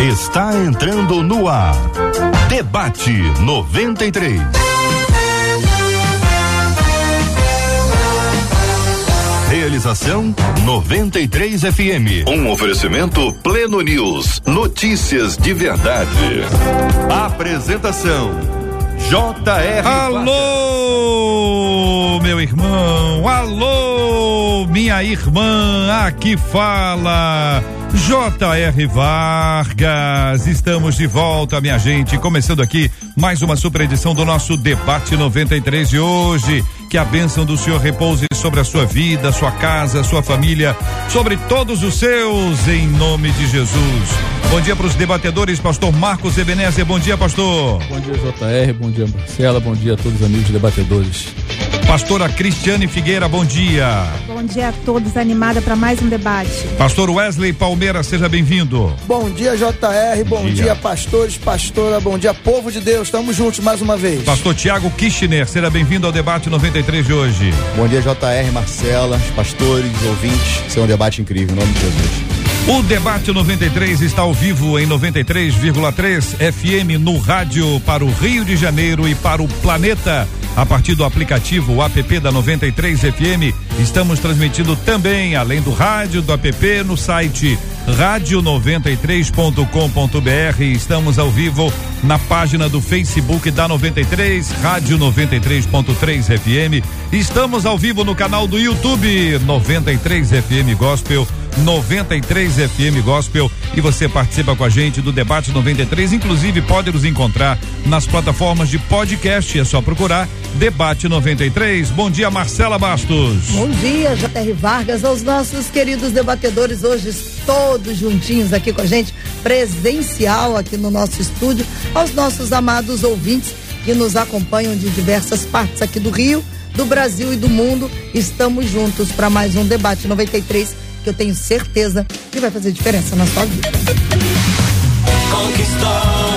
está entrando no ar. Debate 93. Realização 93 FM. Um oferecimento Pleno News. Notícias de verdade. Apresentação J.R. Alô, meu irmão. Alô, minha irmã. Aqui fala J.R. Vargas, estamos de volta, minha gente. Começando aqui mais uma super edição do nosso Debate 93 de hoje. Que a bênção do Senhor repouse sobre a sua vida, sua casa, sua família, sobre todos os seus, em nome de Jesus. Bom dia para os debatedores, pastor Marcos Ebenezer. Bom dia, pastor. Bom dia, JR. Bom dia, Marcela. Bom dia a todos os amigos debatedores. Pastora Cristiane Figueira, bom dia. Bom dia a todos, animada para mais um debate. Pastor Wesley Palmeira, seja bem-vindo. Bom dia, JR, bom, dia. dia. pastores, pastora, bom dia, povo de Deus, estamos juntos mais uma vez. Pastor Tiago Kirchner, seja bem-vindo ao debate 93 de hoje. Bom dia, JR, Marcela, pastores, ouvintes, isso é um debate incrível, em nome de Jesus. O debate 93 está ao vivo em 93,3 FM no rádio para o Rio de Janeiro e para o planeta. A partir do aplicativo app da 93 FM, estamos transmitindo também, além do rádio, do app, no site rádio93.com.br. Estamos ao vivo na página do Facebook da 93, Rádio 93.3 FM. Estamos ao vivo no canal do YouTube 93 FM Gospel 93 FM Gospel e você participa com a gente do debate 93, inclusive pode nos encontrar nas plataformas de podcast, é só procurar Debate 93. Bom dia, Marcela Bastos. Bom dia, JR Vargas, aos nossos queridos debatedores hoje todos juntinhos aqui com a gente, presencial aqui no nosso estúdio, aos nossos amados ouvintes que nos acompanham de diversas partes aqui do Rio, do Brasil e do mundo. Estamos juntos para mais um debate 93 que eu tenho certeza que vai fazer diferença na sua vida. Conquistou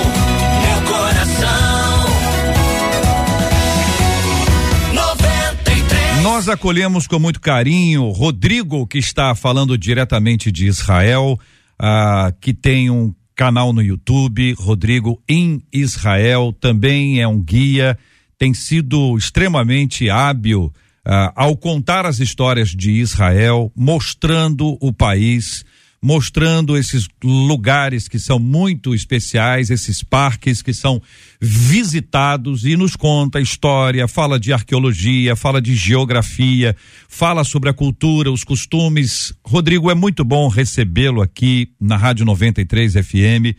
Nós acolhemos com muito carinho Rodrigo, que está falando diretamente de Israel, ah, que tem um canal no YouTube, Rodrigo em Israel, também é um guia, tem sido extremamente hábil uh, ao contar as histórias de Israel, mostrando o país, mostrando esses lugares que são muito especiais, esses parques que são visitados e nos conta história, fala de arqueologia, fala de geografia, fala sobre a cultura, os costumes. Rodrigo, é muito bom recebê-lo aqui na Rádio 93 FM.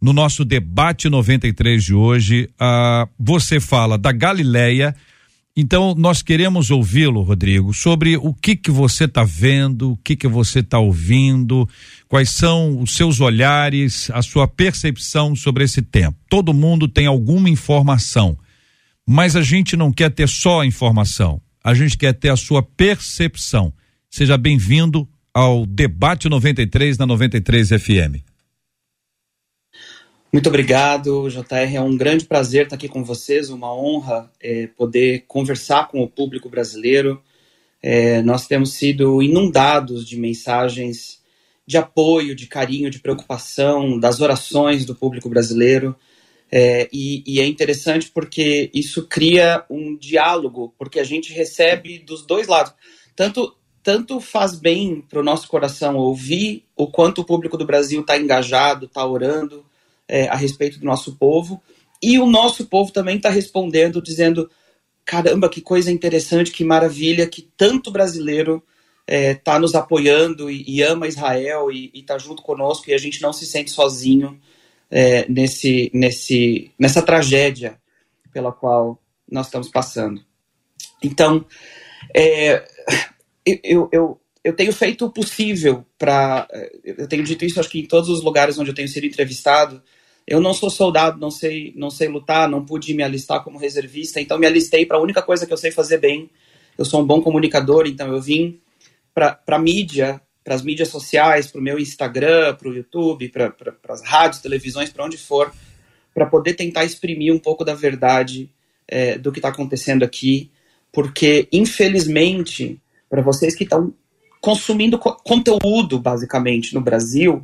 No nosso debate 93 de hoje, uh, você fala da Galileia, então, nós queremos ouvi-lo, Rodrigo, sobre o que que você está vendo, o que que você está ouvindo, quais são os seus olhares, a sua percepção sobre esse tempo. Todo mundo tem alguma informação, mas a gente não quer ter só a informação, a gente quer ter a sua percepção. Seja bem-vindo ao Debate 93 na 93 FM. Muito obrigado, JR. É um grande prazer estar aqui com vocês, uma honra é, poder conversar com o público brasileiro. É, nós temos sido inundados de mensagens de apoio, de carinho, de preocupação, das orações do público brasileiro. É, e, e, é interessante porque isso cria um diálogo, porque a gente recebe dos dois lados. Tanto, tanto faz bem para o nosso coração ouvir o quanto o público do Brasil está engajado, está orando, é, a respeito do nosso povo. E o nosso povo também está respondendo, dizendo: caramba, que coisa interessante, que maravilha, que tanto brasileiro está é, nos apoiando e, e, ama Israel e está junto conosco e a gente não se sente sozinho é, nesse, nesse, nessa tragédia pela qual nós estamos passando. Então, é, eu, eu, eu tenho feito o possível para. Eu tenho dito isso, acho que em todos os lugares onde eu tenho sido entrevistado, eu não sou soldado, não sei, não sei lutar, não pude me alistar como reservista, então me alistei para a única coisa que eu sei fazer bem. Eu sou um bom comunicador, então eu vim para a mídia, para as mídias sociais, para o meu Instagram, para o YouTube, para as rádios, televisões, para onde for, para poder tentar exprimir um pouco da verdade é, do que está acontecendo aqui, porque infelizmente, para vocês que estão consumindo co conteúdo basicamente no Brasil,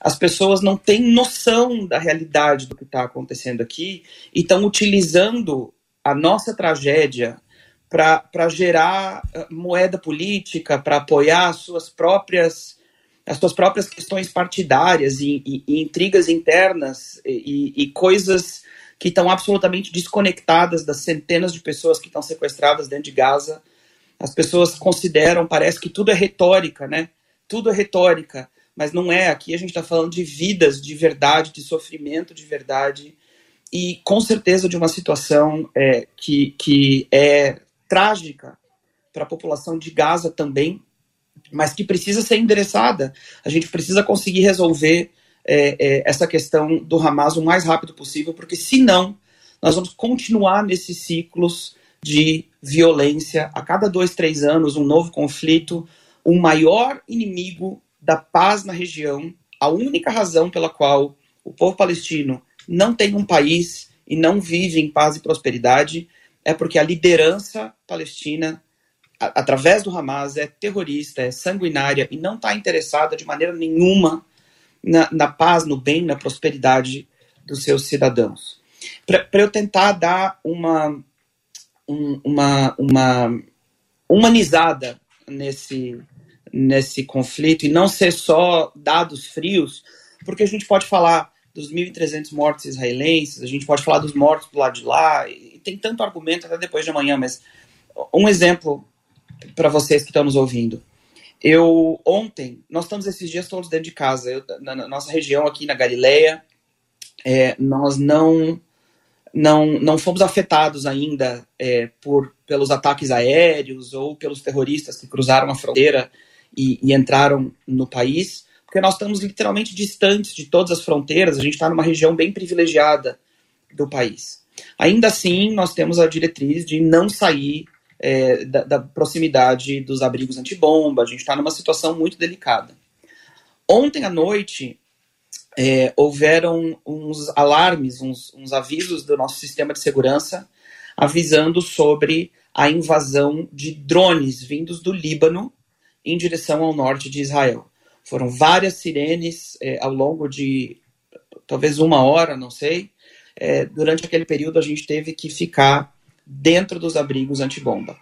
as pessoas não têm noção da realidade do que está acontecendo aqui e estão utilizando a nossa tragédia para gerar eh, moeda política, para apoiar as suas próprias as suas próprias questões partidárias e, e, e intrigas internas e, e coisas que estão absolutamente desconectadas das centenas de pessoas que estão sequestradas dentro de Gaza. As pessoas consideram, parece que tudo é retórica, né? Tudo é retórica, mas não é. Aqui a gente está falando de vidas de verdade, de sofrimento de verdade e com certeza de uma situação é, que, que é trágica para a população de Gaza também, mas que precisa ser endereçada. A gente precisa conseguir resolver é, é, essa questão do Hamas o mais rápido possível, porque senão nós vamos continuar nesses ciclos de violência. A cada dois, três anos, um novo conflito. O maior inimigo da paz na região, a única razão pela qual o povo palestino não tem um país e não vive em paz e prosperidade é porque a liderança palestina através do Hamas, é terrorista, é sanguinária e não está interessada de maneira nenhuma na, na, paz, no bem, na prosperidade dos seus cidadãos. Para eu tentar dar uma, um, uma, uma humanizada nesse, nesse conflito e não ser só dados frios, porque a gente pode falar dos 1.300 mortos israelenses, a gente pode falar dos mortos do lado de lá, e tem tanto argumento até depois de amanhã, mas um exemplo para vocês que estão nos ouvindo. Eu, ontem, nós estamos esses dias todos dentro de casa. Eu, na, na, nossa região aqui na Galileia, é, nós não, não, não fomos afetados ainda é, por, pelos ataques aéreos ou pelos terroristas que cruzaram a fronteira e, e entraram no país, porque nós estamos literalmente distantes de todas as fronteiras, a gente está numa região bem privilegiada do país. Ainda assim, nós temos a diretriz de não sair é, da, da, proximidade dos abrigos antibomba, a gente está numa situação muito delicada. Ontem à noite, é, houveram uns alarmes, uns, uns avisos do nosso sistema de segurança avisando sobre a invasão de drones vindos do Líbano em direção ao norte de Israel. Foram várias sirenes é, ao longo de talvez uma hora, não sei. É, durante aquele período a gente teve que ficar dentro dos abrigos antibomba.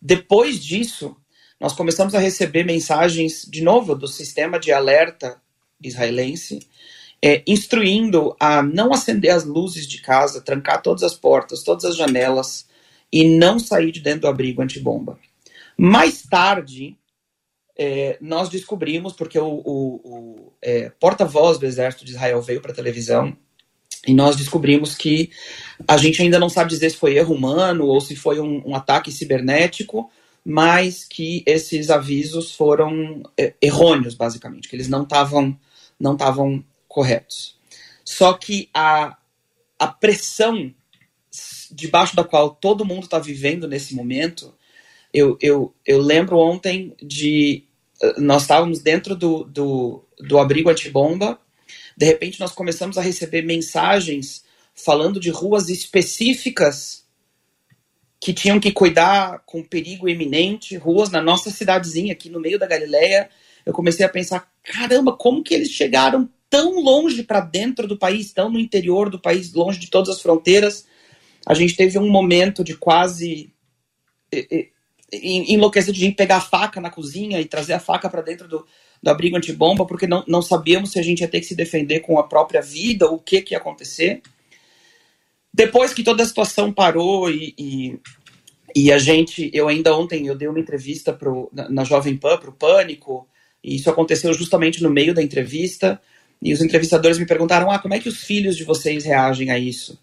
Depois disso, nós começamos a receber mensagens, de novo, do sistema de alerta israelense, é, instruindo a não acender as luzes de casa, trancar todas as portas, todas as janelas e não sair de dentro do abrigo antibomba. Mais tarde, é, nós descobrimos, porque o, o, o é, porta-voz do exército de Israel veio para a televisão e nós descobrimos que a gente ainda não sabe dizer se foi erro humano ou se foi um, um ataque cibernético, mas que esses avisos foram é, errôneos, basicamente, que eles não estavam não estavam corretos. Só que a, a pressão debaixo da qual todo mundo está vivendo nesse momento, eu, eu, eu lembro ontem de. Nós estávamos dentro do, do, do abrigo antibomba de repente, nós começamos a receber mensagens falando de ruas específicas que tinham que cuidar com perigo iminente, ruas na nossa cidadezinha aqui no meio da Galileia. Eu comecei a pensar, caramba, como que eles chegaram tão longe para dentro do país, tão no interior do país, longe de todas as fronteiras. A gente teve um momento de quase enlouquecer de pegar a faca na cozinha e trazer a faca para dentro do, do abrigo antibomba, porque não, não sabíamos se a gente ia ter que se defender com a própria vida, o que, que ia acontecer. Depois que toda a situação parou e, e, e a gente, eu ainda ontem, eu dei uma entrevista pro, na, na Jovem Pan, para o Pânico, e isso aconteceu justamente no meio da entrevista, e os entrevistadores me perguntaram, ah, como é que os filhos de vocês reagem a isso?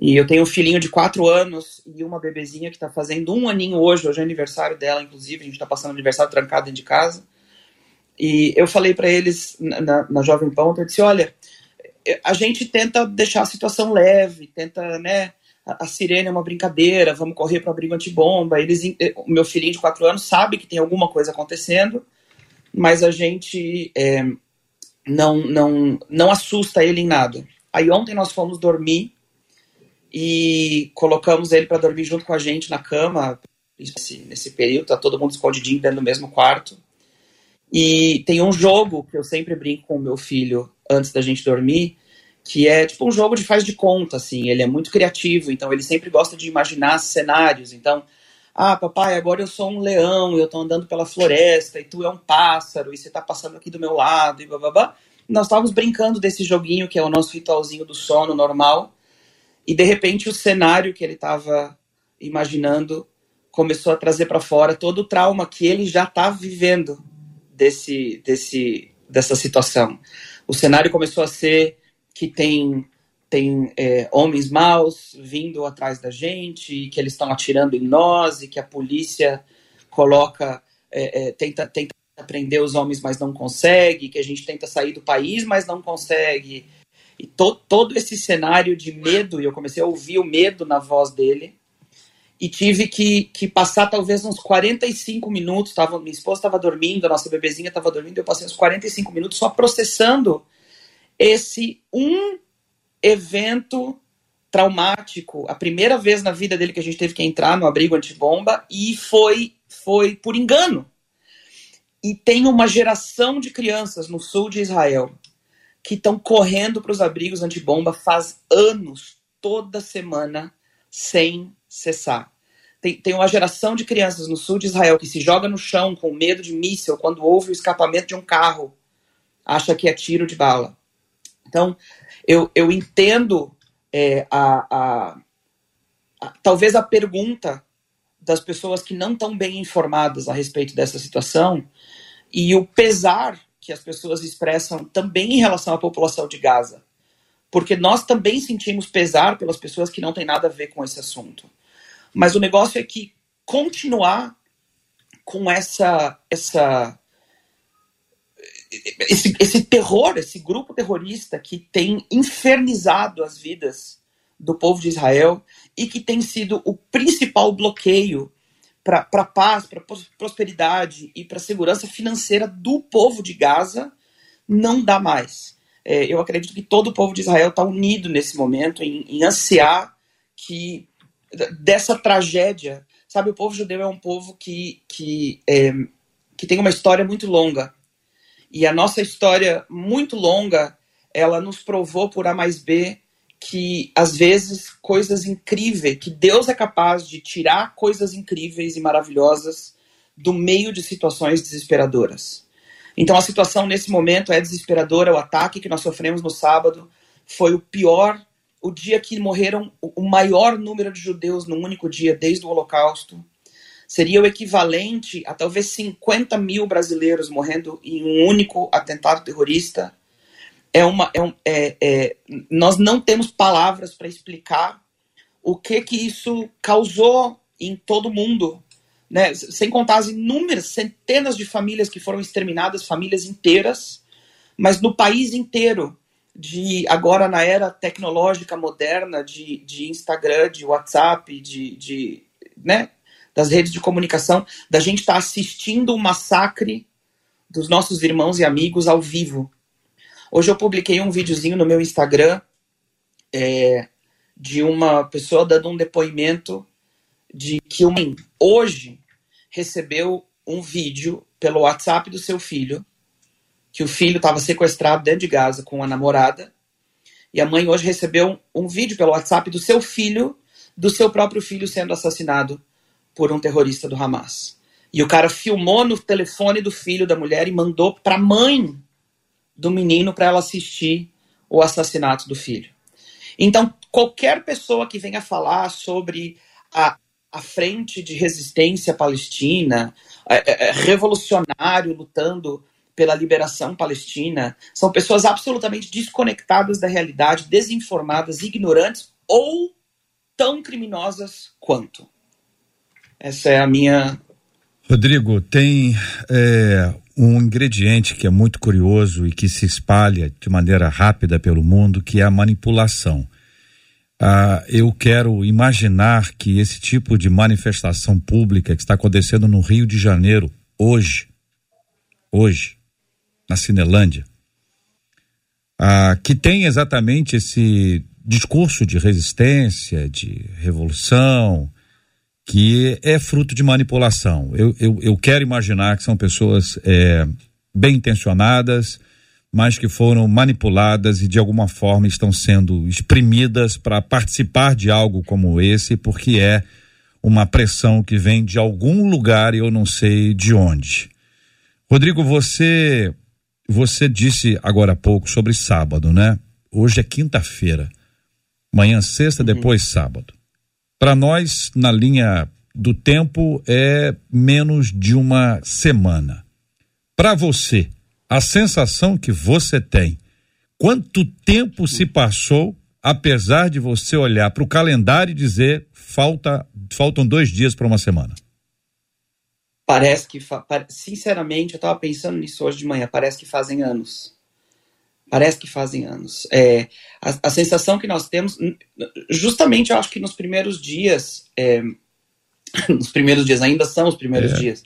E eu tenho um filhinho de quatro anos e uma bebezinha que está fazendo um aninho hoje, hoje é aniversário dela, inclusive, a gente está passando aniversário trancado dentro de casa. E eu falei para eles na, na Jovem Pan, eu disse, olha, a gente tenta deixar a situação leve, tenta, né, a, a sirene é uma brincadeira, vamos correr para abrigo antibomba. Eles, o meu filhinho de quatro anos sabe que tem alguma coisa acontecendo, mas a gente é, não, não, não assusta ele em nada. Aí ontem nós fomos dormir e colocamos ele para dormir junto com a gente na cama. Nesse, nesse período, tá todo mundo escondidinho dentro do mesmo quarto. E tem um jogo que eu sempre brinco com o meu filho antes da gente dormir, que é tipo um jogo de faz de conta, assim. Ele é muito criativo, então ele sempre gosta de imaginar cenários. Então, ah, papai, agora eu sou um leão, eu tô andando pela floresta, e tu é um pássaro, e você tá passando aqui do meu lado, e blá blá blá. Nós estávamos brincando desse joguinho, que é o nosso ritualzinho do sono normal, e de repente o cenário que ele estava imaginando começou a trazer para fora todo o trauma que ele já está vivendo desse, desse, dessa situação. O cenário começou a ser que tem tem é, homens maus vindo atrás da gente, que eles estão atirando em nós e que a polícia coloca é, é, tenta tenta prender os homens, mas não consegue, que a gente tenta sair do país, mas não consegue. E to, todo esse cenário de medo, e eu comecei a ouvir o medo na voz dele, e tive que, que passar talvez uns 45 minutos. Tava, minha esposa estava dormindo, a nossa bebezinha estava dormindo, eu passei uns 45 minutos só processando esse um evento traumático, a primeira vez na vida dele que a gente teve que entrar no abrigo antibomba, e foi, foi por engano. E tem uma geração de crianças no sul de Israel que estão correndo para os abrigos antibomba faz anos, toda semana, sem cessar. Tem, tem uma geração de crianças no sul de Israel que se joga no chão com medo de míssil quando ouve o escapamento de um carro, acha que é tiro de bala. Então, eu, eu entendo é, a, a, a, talvez a pergunta das pessoas que não estão bem informadas a respeito dessa situação e o pesar que as pessoas expressam também em relação à população de Gaza. Porque nós também sentimos pesar pelas pessoas que não têm nada a ver com esse assunto. Mas o negócio é que continuar com essa essa esse, esse terror, esse grupo terrorista que tem infernizado as vidas do povo de Israel e que tem sido o principal bloqueio para a paz, para prosperidade e para a segurança financeira do povo de Gaza, não dá mais. É, eu acredito que todo o povo de Israel está unido nesse momento em, em ansiar que dessa tragédia. Sabe, o povo judeu é um povo que, que, é, que tem uma história muito longa. E a nossa história muito longa, ela nos provou por A mais B que, às vezes, coisas incríveis, que Deus é capaz de tirar coisas incríveis e maravilhosas do meio de situações desesperadoras. Então, a situação nesse momento é desesperadora. O ataque que nós sofremos no sábado foi o pior o dia que morreram o maior número de judeus num único dia desde o Holocausto. Seria o equivalente a talvez 50 mil brasileiros morrendo em um único atentado terrorista. É uma, é é, é, nós não temos palavras para explicar o que que isso causou em todo mundo, né? Sem contar as inúmeras centenas de famílias que foram exterminadas, famílias inteiras, mas no país inteiro de agora na era tecnológica moderna de, de Instagram, de WhatsApp, de, de né, das redes de comunicação, da gente estar tá assistindo o massacre dos nossos irmãos e amigos ao vivo. Hoje eu publiquei um videozinho no meu Instagram é, de uma pessoa dando um depoimento de que uma, hoje recebeu um vídeo pelo WhatsApp do seu filho que o filho estava sequestrado dentro de Gaza com a namorada. E a mãe hoje recebeu um, vídeo pelo WhatsApp do seu filho, do seu próprio filho sendo assassinado por um terrorista do Hamas. E o cara filmou no telefone do filho da mulher e mandou para a mãe do menino para ela assistir o assassinato do filho. Então, qualquer pessoa que venha falar sobre a, a frente de resistência palestina, é, é, revolucionário lutando pela liberação palestina, são pessoas absolutamente desconectadas da realidade, desinformadas, ignorantes ou tão criminosas quanto. Essa é a minha. Rodrigo, tem é, um ingrediente que é muito curioso e que se espalha de maneira rápida pelo mundo, que é a manipulação. Ah, eu quero imaginar que esse tipo de manifestação pública que está acontecendo no Rio de Janeiro hoje, hoje, na Cinelândia, ah, que tem exatamente esse discurso de resistência, de revolução, que é fruto de manipulação. Eu, eu, eu quero imaginar que são pessoas é, bem intencionadas, mas que foram manipuladas e de alguma forma estão sendo exprimidas para participar de algo como esse, porque é uma pressão que vem de algum lugar e eu não sei de onde. Rodrigo, você você disse agora há pouco sobre sábado, né? Hoje é quinta-feira. Amanhã sexta, uhum. depois sábado. Para nós, na linha do tempo, é menos de uma semana. Para você, a sensação que você tem, quanto tempo se passou, apesar de você olhar para o calendário e dizer falta, faltam dois dias para uma semana? Parece que, sinceramente, eu estava pensando nisso hoje de manhã, parece que fazem anos. Parece que fazem anos. É, a, a sensação que nós temos, justamente eu acho que nos primeiros dias, é, nos primeiros dias, ainda são os primeiros é. dias,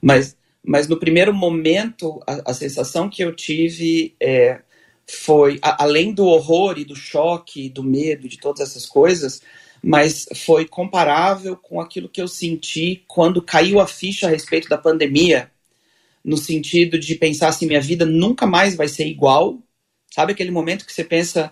mas mas no primeiro momento, a, a sensação que eu tive é, foi, a, além do horror e do choque, do medo, de todas essas coisas, mas foi comparável com aquilo que eu senti quando caiu a ficha a respeito da pandemia, no sentido de pensar assim, minha vida nunca mais vai ser igual, sabe aquele momento que você pensa,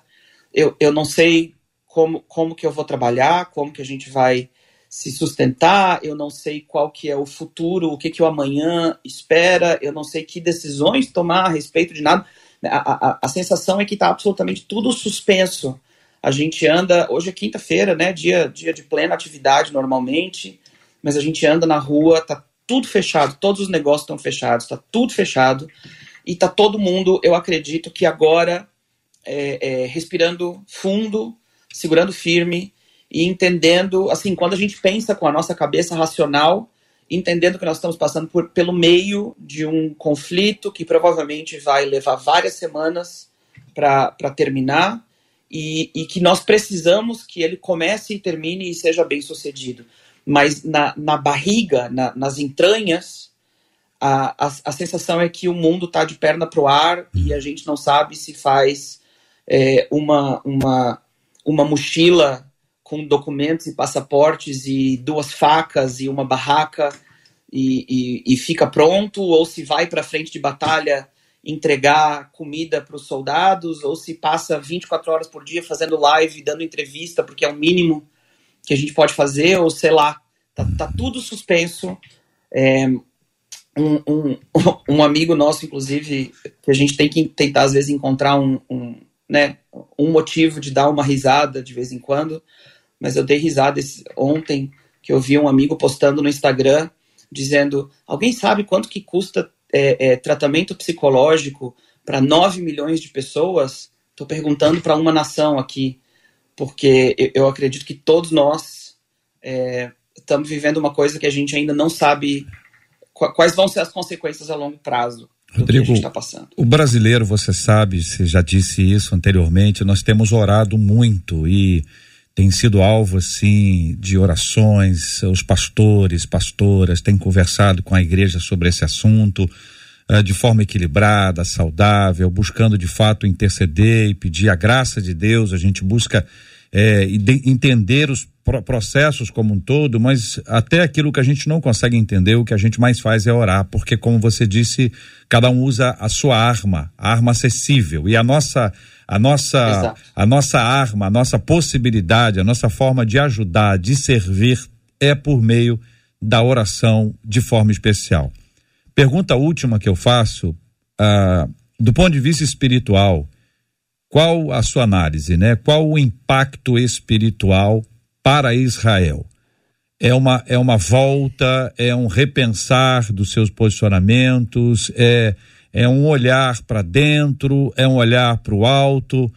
eu, eu não sei como, como que eu vou trabalhar, como que a gente vai se sustentar, eu não sei qual que é o futuro, o que, que o amanhã espera, eu não sei que decisões tomar a respeito de nada. A, a, a sensação é que está absolutamente tudo suspenso. A gente anda, hoje é quinta-feira, né, dia, dia de plena atividade normalmente, mas a gente anda na rua, tá tudo fechado, todos os negócios estão fechados, tá tudo fechado, e tá todo mundo, eu acredito que agora, é, é, respirando fundo, segurando firme, e entendendo, assim, quando a gente pensa com a nossa cabeça racional, entendendo que nós estamos passando por, pelo meio de um conflito que provavelmente vai levar várias semanas para terminar e, e, que nós precisamos que ele comece e termine e seja bem sucedido. Mas na, na barriga, na, nas entranhas, a, a, a, sensação é que o mundo está de perna para o ar e a gente não sabe se faz é, uma, uma, uma mochila com documentos e passaportes e duas facas e uma barraca e, e, e fica pronto, ou se vai para frente de batalha entregar comida para os soldados, ou se passa 24 horas por dia fazendo live, dando entrevista, porque é o mínimo que a gente pode fazer, ou sei lá, tá, tá tudo suspenso. É, um, um, um, amigo nosso, inclusive, que a gente tem que tentar às vezes encontrar um, um, né, um motivo de dar uma risada de vez em quando, mas eu dei risada esse, ontem que eu vi um amigo postando no Instagram dizendo: alguém sabe quanto que custa é, é, tratamento psicológico para 9 milhões de pessoas? Estou perguntando para uma nação aqui, porque eu, eu acredito que todos nós é, estamos vivendo uma coisa que a gente ainda não sabe quais vão ser as consequências a longo prazo. Rodrigo, tá o brasileiro, você sabe, você já disse isso anteriormente, nós temos orado muito e tem sido alvo assim de orações, os pastores, pastoras têm conversado com a igreja sobre esse assunto uh, de forma equilibrada, saudável, buscando de fato interceder e pedir a graça de Deus. A gente busca é, entender os processos como um todo, mas até aquilo que a gente não consegue entender, o que a gente mais faz é orar, porque como você disse, cada um usa a sua arma, a arma acessível, e a nossa a nossa, a nossa arma, a nossa possibilidade, a nossa forma de ajudar, de servir é por meio da oração de forma especial. Pergunta última que eu faço, ah, do ponto de vista espiritual, qual a sua análise, né? Qual o impacto espiritual para Israel? É uma, é uma volta, é um repensar dos seus posicionamentos, é é um olhar para dentro, é um olhar para o alto.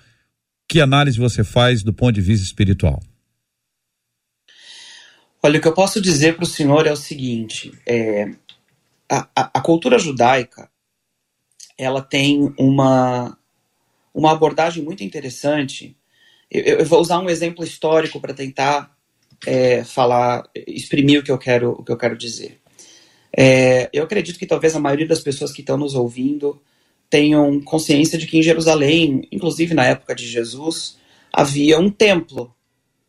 Que análise você faz do ponto de vista espiritual? Olha, o que eu posso dizer para o senhor é o seguinte: é, a, a, cultura judaica ela tem uma, uma abordagem muito interessante. Eu, eu vou usar um exemplo histórico para tentar é, falar, exprimir o que eu quero, o que eu quero dizer. É, eu acredito que talvez a maioria das pessoas que estão nos ouvindo tenham consciência de que em Jerusalém, inclusive na época de Jesus, havia um templo.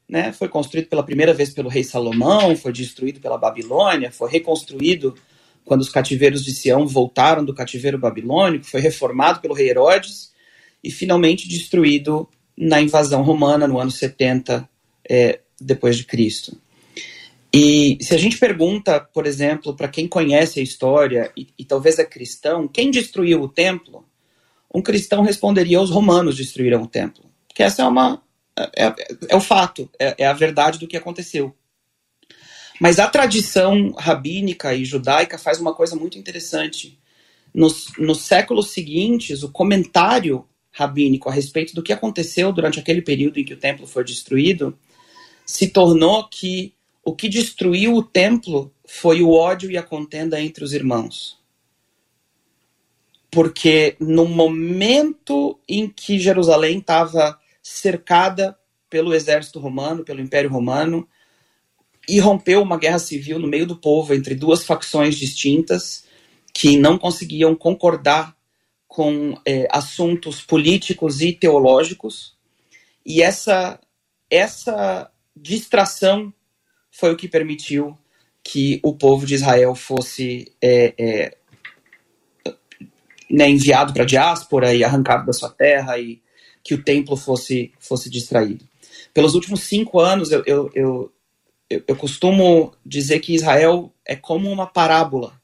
Né? Foi construído pela primeira vez pelo rei Salomão, foi destruído pela Babilônia, foi reconstruído quando os cativeiros de Sião voltaram do cativeiro babilônico, foi reformado pelo rei Herodes e finalmente destruído na invasão romana no ano 70 é, depois de Cristo. E se a gente pergunta, por exemplo, para quem conhece a história e, e, talvez é cristão, quem destruiu o templo? Um cristão responderia: os romanos destruíram o templo. Porque essa é uma é, é, é o fato, é, é a verdade do que aconteceu. Mas a tradição rabínica e judaica faz uma coisa muito interessante. Nos, nos séculos seguintes, o comentário rabínico a respeito do que aconteceu durante aquele período em que o templo foi destruído se tornou que o que destruiu o templo foi o ódio e a contenda entre os irmãos. Porque no momento em que Jerusalém estava cercada pelo exército romano, pelo Império Romano, e rompeu uma guerra civil no meio do povo entre duas facções distintas que não conseguiam concordar com é, assuntos políticos e teológicos. E essa, essa distração foi o que permitiu que o povo de Israel fosse é, é, né, enviado para a diáspora e arrancado da sua terra e que o templo fosse, fosse distraído. Pelos últimos cinco anos, eu, eu, eu, eu costumo dizer que Israel é como uma parábola.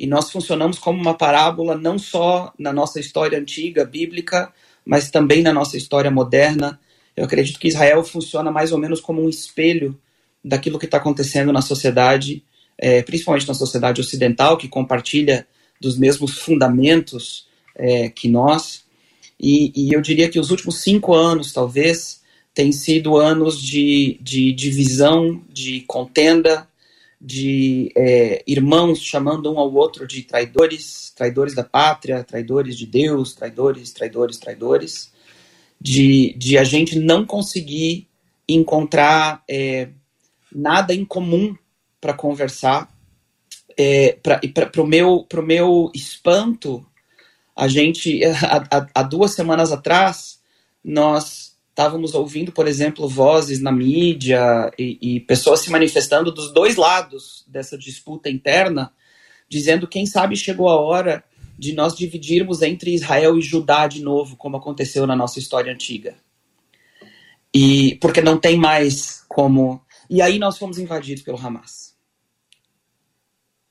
E nós funcionamos como uma parábola não só na nossa história antiga, bíblica, mas também na nossa história moderna. Eu acredito que Israel funciona mais ou menos como um espelho daquilo que está acontecendo na sociedade, é, principalmente na sociedade ocidental, que compartilha dos mesmos fundamentos é, que nós. E, e, eu diria que os últimos cinco anos, talvez, têm sido anos de, de divisão, de contenda, de é, irmãos chamando um ao outro de traidores, traidores da pátria, traidores de Deus, traidores, traidores, traidores, de, de a gente não conseguir encontrar é, nada em comum para conversar. É, para o meu, meu espanto, a gente, há duas semanas atrás, nós estávamos ouvindo, por exemplo, vozes na mídia e, e, pessoas se manifestando dos dois lados dessa disputa interna, dizendo quem sabe chegou a hora de nós dividirmos entre Israel e Judá de novo, como aconteceu na nossa história antiga. E porque não tem mais como e aí nós fomos invadidos pelo Hamas.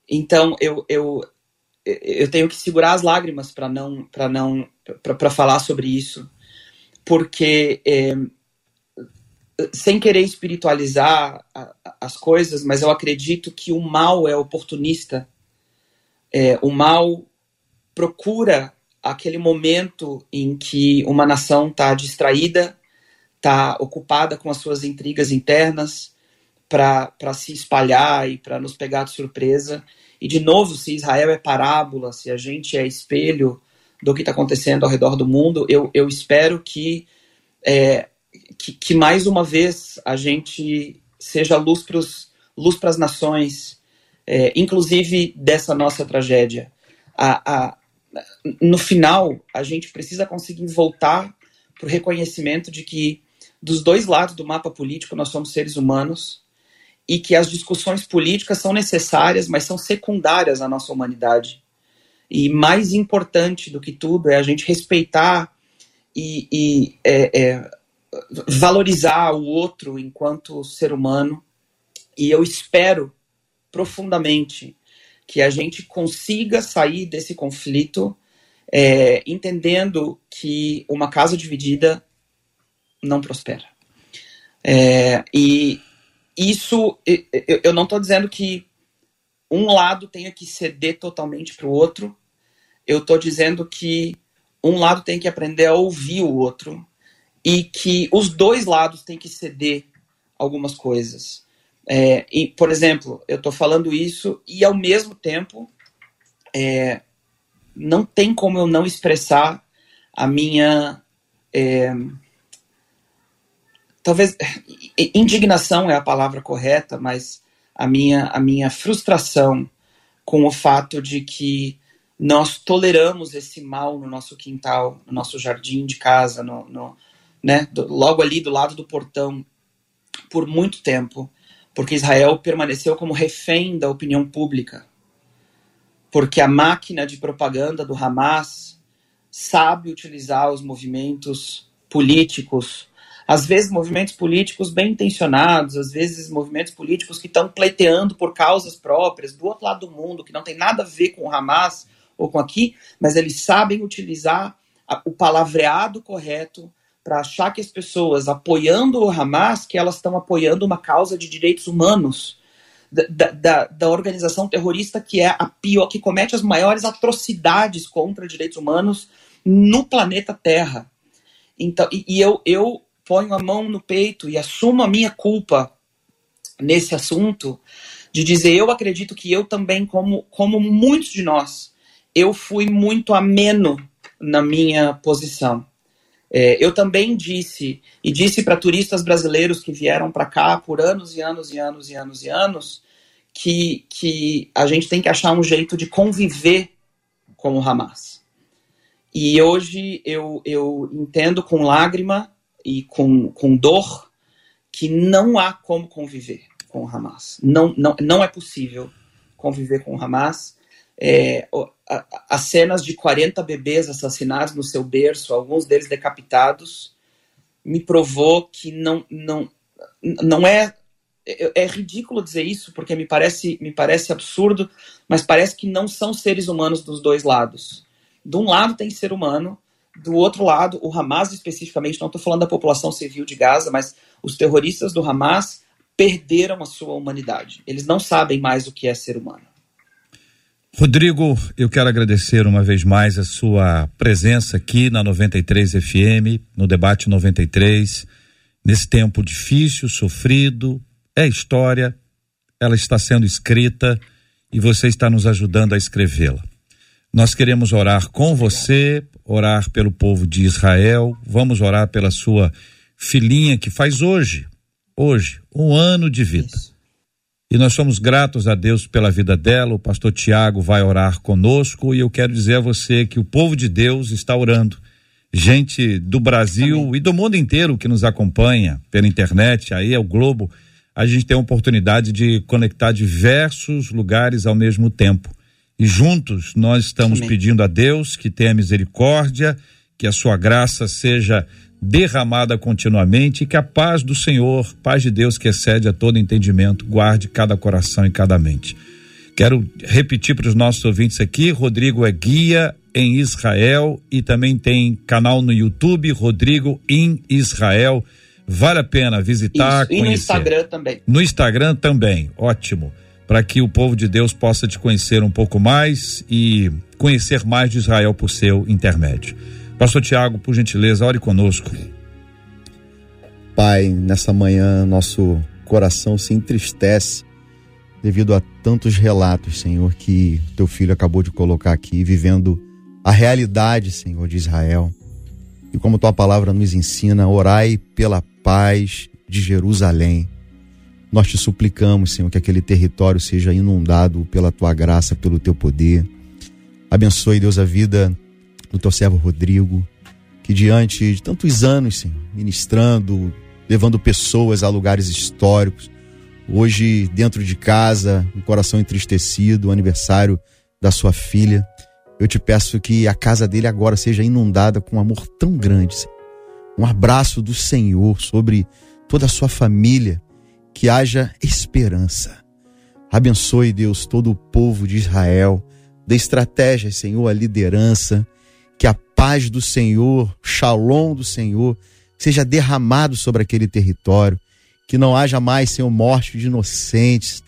Então eu, eu, eu tenho que segurar as lágrimas para não para não para falar sobre isso, porque é, sem querer espiritualizar a, a, as coisas, mas eu acredito que o mal é oportunista. É, o mal procura aquele momento em que uma nação está distraída, está ocupada com as suas intrigas internas, para se espalhar e para nos pegar de surpresa. E, de novo, se Israel é parábola, se a gente é espelho do que está acontecendo ao redor do mundo, eu, eu espero que, é, que, que, mais uma vez, a gente seja luz para luz as nações, é, inclusive dessa nossa tragédia. A, a, no final, a gente precisa conseguir voltar para o reconhecimento de que, dos dois lados do mapa político, nós somos seres humanos e que as discussões políticas são necessárias, mas são secundárias à nossa humanidade. E mais importante do que tudo é a gente respeitar e, e é, é, valorizar o outro enquanto ser humano. E eu espero profundamente que a gente consiga sair desse conflito é, entendendo que uma casa dividida não prospera. É, e isso, eu não estou dizendo que um lado tenha que ceder totalmente para o outro. Eu estou dizendo que um lado tem que aprender a ouvir o outro e que os dois lados têm que ceder algumas coisas. É, e, por exemplo, eu estou falando isso e ao mesmo tempo é, não tem como eu não expressar a minha é, talvez indignação é a palavra correta, mas a minha, a minha frustração com o fato de que nós toleramos esse mal no nosso quintal, no nosso jardim de casa, no, no né, do, logo ali do lado do portão, por muito tempo, porque Israel permaneceu como refém da opinião pública. porque a máquina de propaganda do Hamas sabe utilizar os movimentos políticos, às vezes movimentos políticos bem intencionados, às vezes movimentos políticos que estão pleiteando por causas próprias do outro lado do mundo, que não tem nada a ver com o Hamas ou com aqui, mas eles sabem utilizar o palavreado correto para achar que as pessoas apoiando o Hamas, que elas estão apoiando uma causa de direitos humanos da, da, da, organização terrorista que é a pior, que comete as maiores atrocidades contra direitos humanos no planeta Terra. Então, e, e eu, eu ponho a mão no peito e assumo a minha culpa nesse assunto de dizer eu acredito que eu também, como, como muitos de nós, eu fui muito ameno na minha posição. É, eu também disse, e disse para turistas brasileiros que vieram para cá por anos e anos e anos e anos e anos, que, que a gente tem que achar um jeito de conviver com o Hamas. E hoje eu, eu entendo com lágrima e com, com dor que não há como conviver com o Hamas. Não, não, não é possível conviver com o Hamas. É, as cenas de 40 bebês assassinados no seu berço, alguns deles decapitados, me provou que não, não, não é, é, é ridículo dizer isso porque me parece me parece absurdo, mas parece que não são seres humanos dos dois lados. De um lado tem ser humano, do outro lado, o Hamas especificamente, não estou falando da população civil de Gaza, mas os terroristas do Hamas perderam a sua humanidade. Eles não sabem mais o que é ser humano. Rodrigo, eu quero agradecer uma vez mais a sua presença aqui na 93 FM, no debate 93, nesse tempo difícil, sofrido, é história, ela está sendo escrita e você está nos ajudando a escrevê-la. Nós queremos orar com você, orar pelo povo de Israel, vamos orar pela sua filhinha que faz hoje, hoje, um ano de vida. Isso. E nós somos gratos a Deus pela vida dela. O pastor Tiago vai orar conosco e eu quero dizer a você que o povo de Deus está orando. Gente do Brasil Amém. e do mundo inteiro que nos acompanha pela internet, aí é o Globo, a gente tem a oportunidade de conectar diversos lugares ao mesmo tempo. E juntos nós estamos Amém. pedindo a Deus que tenha misericórdia, que a sua graça seja derramada continuamente e que a paz do Senhor, paz de Deus que excede a todo entendimento, guarde cada coração e cada mente. Quero repetir para os nossos ouvintes aqui: Rodrigo é guia em Israel e também tem canal no YouTube, Rodrigo em Israel. Vale a pena visitar, Isso, conhecer. E no Instagram também. No Instagram também, ótimo. Para que o povo de Deus possa te conhecer um pouco mais e conhecer mais de Israel por seu intermédio. Pastor Tiago, por gentileza, ore conosco. Pai, nessa manhã nosso coração se entristece devido a tantos relatos, Senhor, que teu filho acabou de colocar aqui, vivendo a realidade, Senhor, de Israel. E como tua palavra nos ensina, orai pela paz de Jerusalém. Nós te suplicamos, Senhor, que aquele território seja inundado pela tua graça, pelo teu poder. Abençoe, Deus, a vida do teu servo Rodrigo, que diante de tantos anos, Senhor, ministrando, levando pessoas a lugares históricos, hoje dentro de casa, um coração entristecido, o aniversário da sua filha, eu te peço que a casa dele agora seja inundada com um amor tão grande, Senhor. um abraço do Senhor sobre toda a sua família, que haja esperança. Abençoe, Deus, todo o povo de Israel, dê estratégias, Senhor, a liderança, que a paz do Senhor, shalom do Senhor, seja derramado sobre aquele território, que não haja mais, Senhor, morte de inocentes,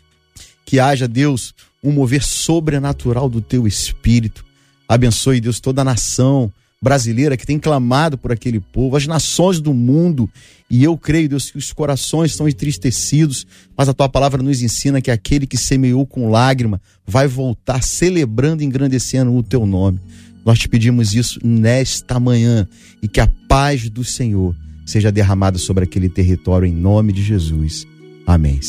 que haja, Deus, um mover sobrenatural do teu espírito. Abençoe, Deus, toda a nação brasileira que tem clamado por aquele povo, as nações do mundo. E eu creio, Deus, que os corações estão entristecidos, mas a tua palavra nos ensina que aquele que semeou com lágrima vai voltar celebrando e engrandecendo o teu nome. Nós te pedimos isso nesta manhã e que a paz do Senhor seja derramada sobre aquele território em nome de Jesus. Amém.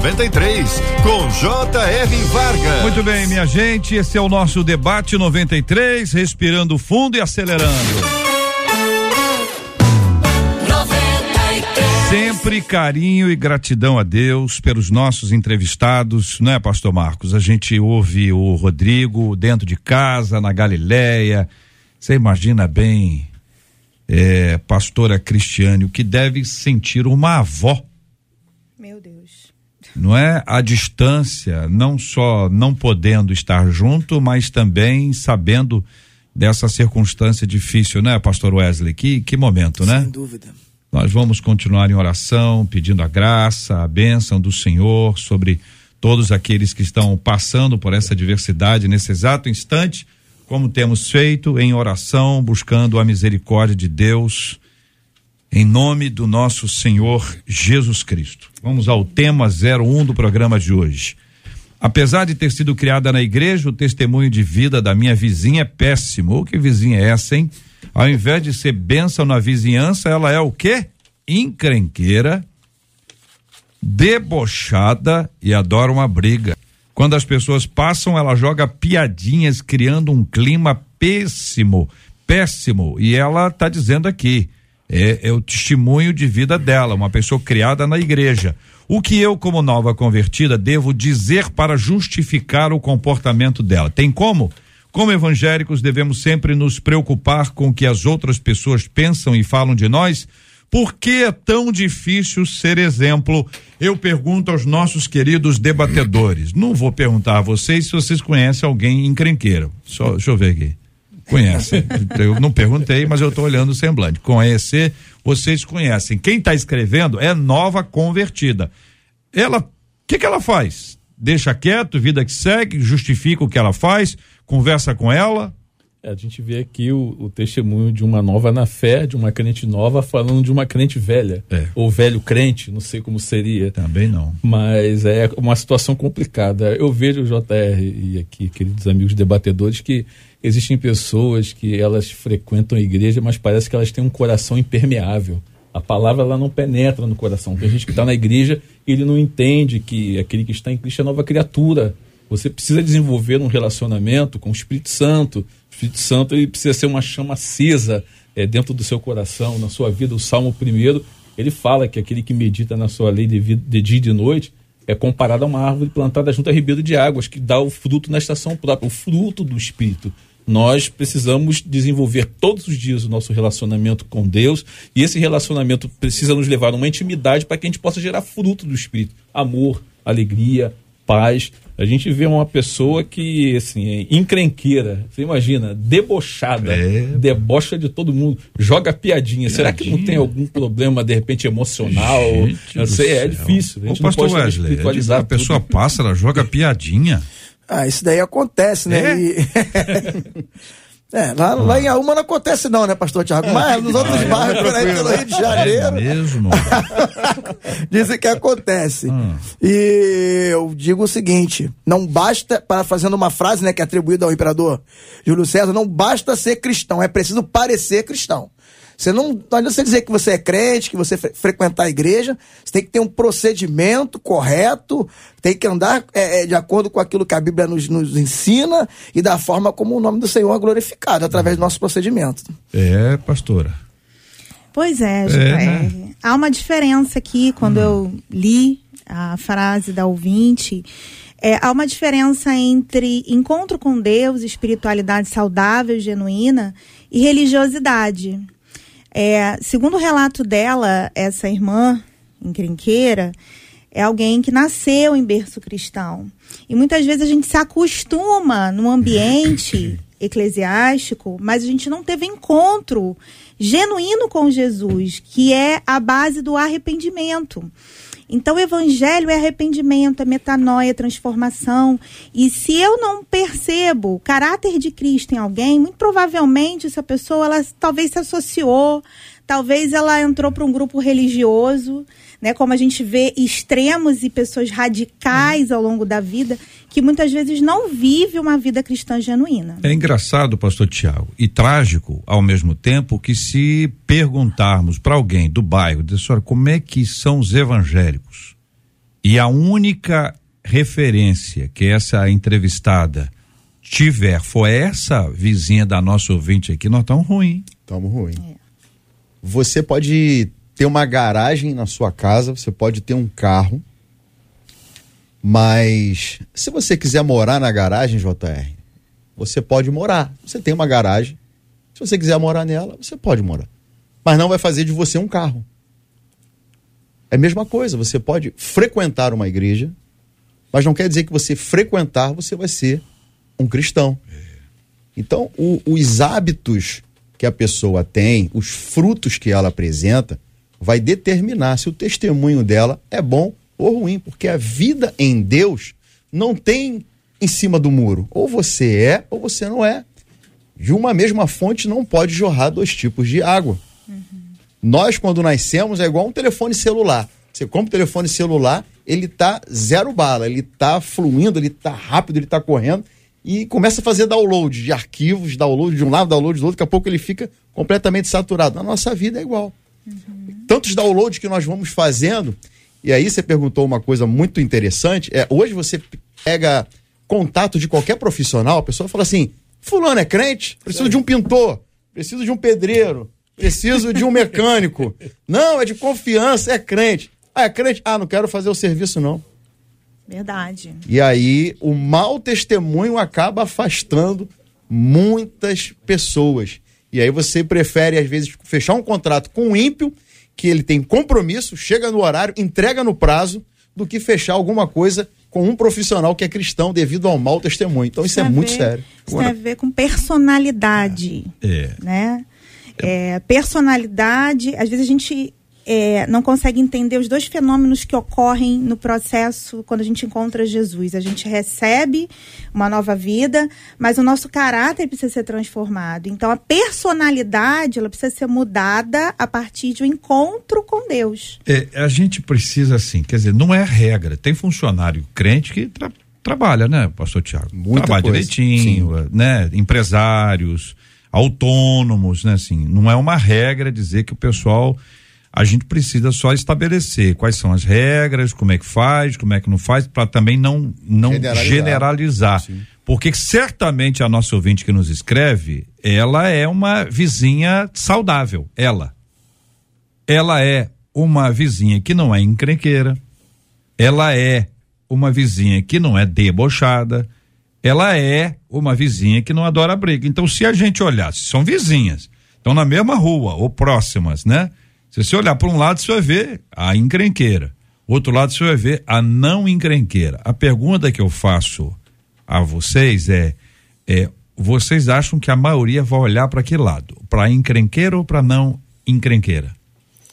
93 com J.R. Vargas. Muito bem, minha gente, esse é o nosso Debate 93, respirando fundo e acelerando. Sempre carinho e gratidão a Deus pelos nossos entrevistados, não é, Pastor Marcos? A gente ouve o Rodrigo dentro de casa, na Galileia. Você imagina bem, é, pastora Cristiane, o que deve sentir uma avó. Meu Deus. Não é? A distância, não só não podendo estar junto, mas também sabendo dessa circunstância difícil, né, pastor Wesley? Que, que momento, né? Sem dúvida. Nós vamos continuar em oração, pedindo a graça, a bênção do Senhor sobre todos aqueles que estão passando por essa adversidade nesse exato instante, como temos feito em oração, buscando a misericórdia de Deus, em nome do nosso Senhor Jesus Cristo. Vamos ao tema 01 do programa de hoje. Apesar de ter sido criada na igreja, o testemunho de vida da minha vizinha é péssimo. Ou que vizinha é essa, hein? Ao invés de ser bênção na vizinhança, ela é o quê? Encrenqueira, debochada e adora uma briga. Quando as pessoas passam, ela joga piadinhas, criando um clima péssimo, péssimo. E ela está dizendo aqui, é, é o testemunho de vida dela, uma pessoa criada na igreja. O que eu, como nova convertida, devo dizer para justificar o comportamento dela? Tem como? Como evangélicos, devemos sempre nos preocupar com o que as outras pessoas pensam e falam de nós? Por que é tão difícil ser exemplo? Eu pergunto aos nossos queridos debatedores. Não vou perguntar a vocês se vocês conhecem alguém encrenqueiro. Só, deixa eu ver aqui. Conhece? Eu não perguntei, mas eu estou olhando o semblante. Conhecer, vocês conhecem. Quem está escrevendo é nova convertida. Ela, o que, que ela faz? Deixa quieto, vida que segue, justifica o que ela faz, conversa com ela. É, a gente vê aqui o, o, testemunho de uma nova na fé, de uma crente nova, falando de uma crente velha. É. Ou velho crente, não sei como seria. Também não. Mas é uma situação complicada. Eu vejo, JR, e aqui, queridos amigos debatedores, que existem pessoas que elas frequentam a igreja, mas parece que elas têm um coração impermeável. A palavra ela não penetra no coração. Tem gente que está na igreja e ele não entende que aquele que está em Cristo é nova criatura. Você precisa desenvolver um relacionamento com o Espírito Santo. O Espírito Santo ele precisa ser uma chama acesa é, dentro do seu coração, na sua vida. O Salmo primeiro ele fala que aquele que medita na sua lei de, de dia e de noite é comparado a uma árvore plantada junto a ribeiro de águas, que dá o fruto na estação própria, o fruto do Espírito nós precisamos desenvolver todos os dias o nosso relacionamento com Deus e esse relacionamento precisa nos levar a uma intimidade para que a gente possa gerar fruto do Espírito, amor, alegria, paz. A gente vê uma pessoa que, assim, é encrenqueira, você imagina, debochada, É. debocha de todo mundo, joga piadinha. Será que não Piadinha. tem algum problema, de repente, emocional? Gente do sei, é difícil. A Ô, gente não pastor Wesley, a pessoa passa, ela joga piadinha. Ah, isso daí acontece, né? É? E- É, lá, lá em Auma não acontece não, né, pastor Tiago? Mas nos outros bairros por aí pelo Rio de É Janeiro, mesmo? dizem que acontece. Hum. E eu digo o seguinte, não basta, para fazendo uma frase, né, que é atribuída ao imperador Júlio César, não basta ser cristão, é preciso parecer cristão. Você não, não adianta você dizer que você é crente, que você fre frequentar a igreja, você tem que ter um procedimento correto, tem que andar é, é, de acordo com aquilo que a Bíblia nos, nos ensina e da forma como o nome do Senhor é glorificado, através do nosso procedimento. É, pastora. Pois é, É, JR. né? Há uma diferença aqui quando eu li a frase da ouvinte. É, há uma diferença entre encontro com Deus, espiritualidade saudável, genuína, e religiosidade. É, segundo o relato dela, essa irmã encrenqueira é alguém que nasceu em berço cristão. E muitas vezes a gente se acostuma num ambiente eclesiástico, mas a gente não teve encontro genuíno com Jesus, que é a base do arrependimento. Então, o evangelho é arrependimento, é metanoia, é transformação. E se eu não percebo o caráter de Cristo em alguém, muito provavelmente essa pessoa, ela talvez se associou, talvez ela entrou para um grupo religioso, né? Como a gente vê extremos e pessoas radicais ao longo da vida, que muitas vezes não vive uma vida cristã genuína. É engraçado, pastor Tiago, e trágico ao mesmo tempo que se perguntarmos para alguém do bairro, dizer, senhora, como é que são os evangélicos? e a única referência que essa entrevistada tiver for essa vizinha da nossa ouvinte aqui, nós estamos ruim. Estamos ruim. Você pode ter uma garagem na sua casa, você pode ter um carro, mas se você quiser morar na garagem, JR, você pode morar. Você tem uma garagem. Se você quiser morar nela, você pode morar. Mas não vai fazer de você um carro. É a mesma coisa, você pode frequentar uma igreja, mas não quer dizer que você frequentar, você vai ser um cristão. Então, o- os hábitos que a pessoa tem, os frutos que ela apresenta, vai determinar se o testemunho dela é bom ou ruim, porque a vida em Deus não tem em cima do muro. Ou você é ou você não é. De uma mesma fonte não pode jorrar dois tipos de água. Nós, quando nascemos, é igual um telefone celular. Você compra um telefone celular, ele tá zero bala, ele tá fluindo, ele tá rápido, ele tá correndo e começa a fazer download de arquivos, download de um lado, download do outro, daqui a pouco ele fica completamente saturado. Na nossa vida é igual. Tantos downloads que nós vamos fazendo, e aí você perguntou uma coisa muito interessante, é, hoje você pega contato de qualquer profissional, a pessoa fala assim, fulano é crente, preciso de um pintor, preciso de um pedreiro, preciso de um mecânico. Não, é de confiança, é crente. Ah, é crente? Ah, não quero fazer o serviço não. Verdade. E aí o mau testemunho acaba afastando muitas pessoas. E aí você prefere, às vezes, fechar um contrato com um ímpio, que ele tem compromisso, chega no horário, entrega no prazo, do que fechar alguma coisa com um profissional que é cristão devido ao mau testemunho. Então isso, é tem a muito ver- sério. Isso tem a ver com personalidade. É. né? É, personalidade, às vezes a gente é, não consegue entender os dois fenômenos que ocorrem no processo quando a gente encontra Jesus. A gente recebe uma nova vida, mas o nosso caráter precisa ser transformado. Então, a personalidade ela precisa ser mudada a partir de um encontro com Deus. É, a gente precisa, assim, quer dizer, não é regra. Tem funcionário crente que tra- trabalha, né, pastor Tiago? Trabalha coisa, direitinho, né? Empresários, autônomos, né? Assim, não é uma regra dizer que o pessoal. A gente precisa só estabelecer quais são as regras, como é que faz, como é que não faz, para também não, não Generalizar. generalizar. Porque certamente a nossa ouvinte que nos escreve, ela é uma vizinha saudável. Ela ela é uma vizinha que não é encrenqueira, ela é uma vizinha que não é debochada, ela é uma vizinha que não adora briga. Então, se a gente olhar, se são vizinhas, estão na mesma rua ou próximas, né? Se você olhar para um lado, você vai ver a encrenqueira. Outro lado, você vai ver a não encrenqueira. A pergunta que eu faço a vocês é, é vocês acham que a maioria vai olhar para que lado? Para encrenqueira ou para não encrenqueira?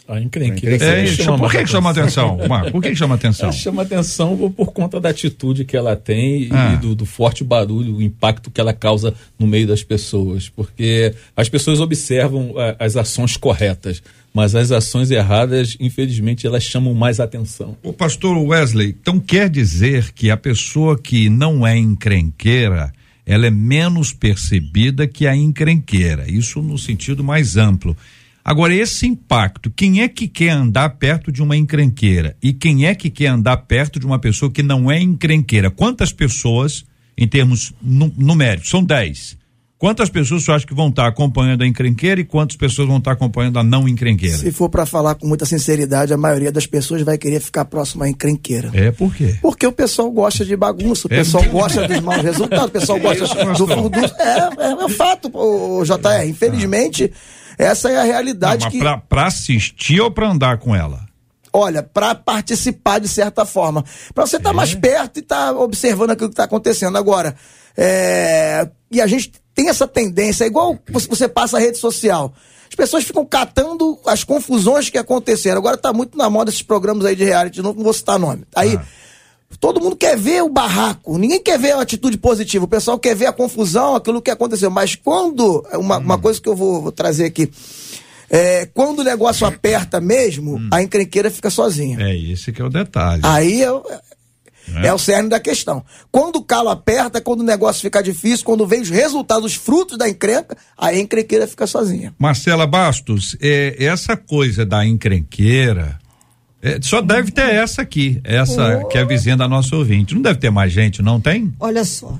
A encrenqueira. É isso. chama Por que, que chama atenção, Marco? Por que, que chama atenção? Ela chama atenção por- conta da atitude que ela tem e Ah. do, do forte barulho, o impacto que ela causa no meio das pessoas. Porque as pessoas observam ah, as ações corretas, mas as ações erradas, infelizmente, elas chamam mais atenção. O pastor Wesley, então quer dizer que a pessoa que não é encrenqueira, ela é menos percebida que a encrenqueira. Isso no sentido mais amplo. Agora, esse impacto, quem é que quer andar perto de uma encrenqueira? E quem é que quer andar perto de uma pessoa que não é encrenqueira? Quantas pessoas, em termos nu- numéricos, são 10. Quantas pessoas você acha que vão estar acompanhando a encrenqueira e quantas pessoas vão estar acompanhando a não encrenqueira? Se for pra falar com muita sinceridade, a maioria das pessoas vai querer ficar próximo à encrenqueira. É por quê? Porque o pessoal gosta de bagunça, o É pessoal mesmo? gosta dos maus resultados, o pessoal gosta isso, do furdunço. É, é, é fato, o JR. Infelizmente, essa é a realidade Não, mas que. pra, pra assistir ou pra andar com ela? Olha, para participar de certa forma. Para você estar mais perto e estar observando aquilo que está acontecendo. Agora, é, e a gente tem essa tendência, é igual você, passa a rede social. As pessoas ficam catando as confusões que aconteceram. Agora está muito na moda esses programas aí de reality, não, não vou citar nome. Aí. Todo mundo quer ver o barraco, ninguém quer ver a atitude positiva, o pessoal quer ver a confusão, aquilo que aconteceu. Mas quando. Uma, uma coisa que eu vou, vou trazer aqui. É, quando o negócio aperta mesmo, a encrenqueira fica sozinha. É esse que é o detalhe. Aí é, o- é o cerne da questão. Quando o calo aperta, quando o negócio fica difícil, quando vem os resultados, os frutos da encrenca, a encrenqueira fica sozinha. Marcela Bastos, é, essa coisa da encrenqueira, É, só deve ter essa aqui, essa Oh. que é a vizinha da nossa ouvinte. Não deve ter mais gente, não tem? Olha só.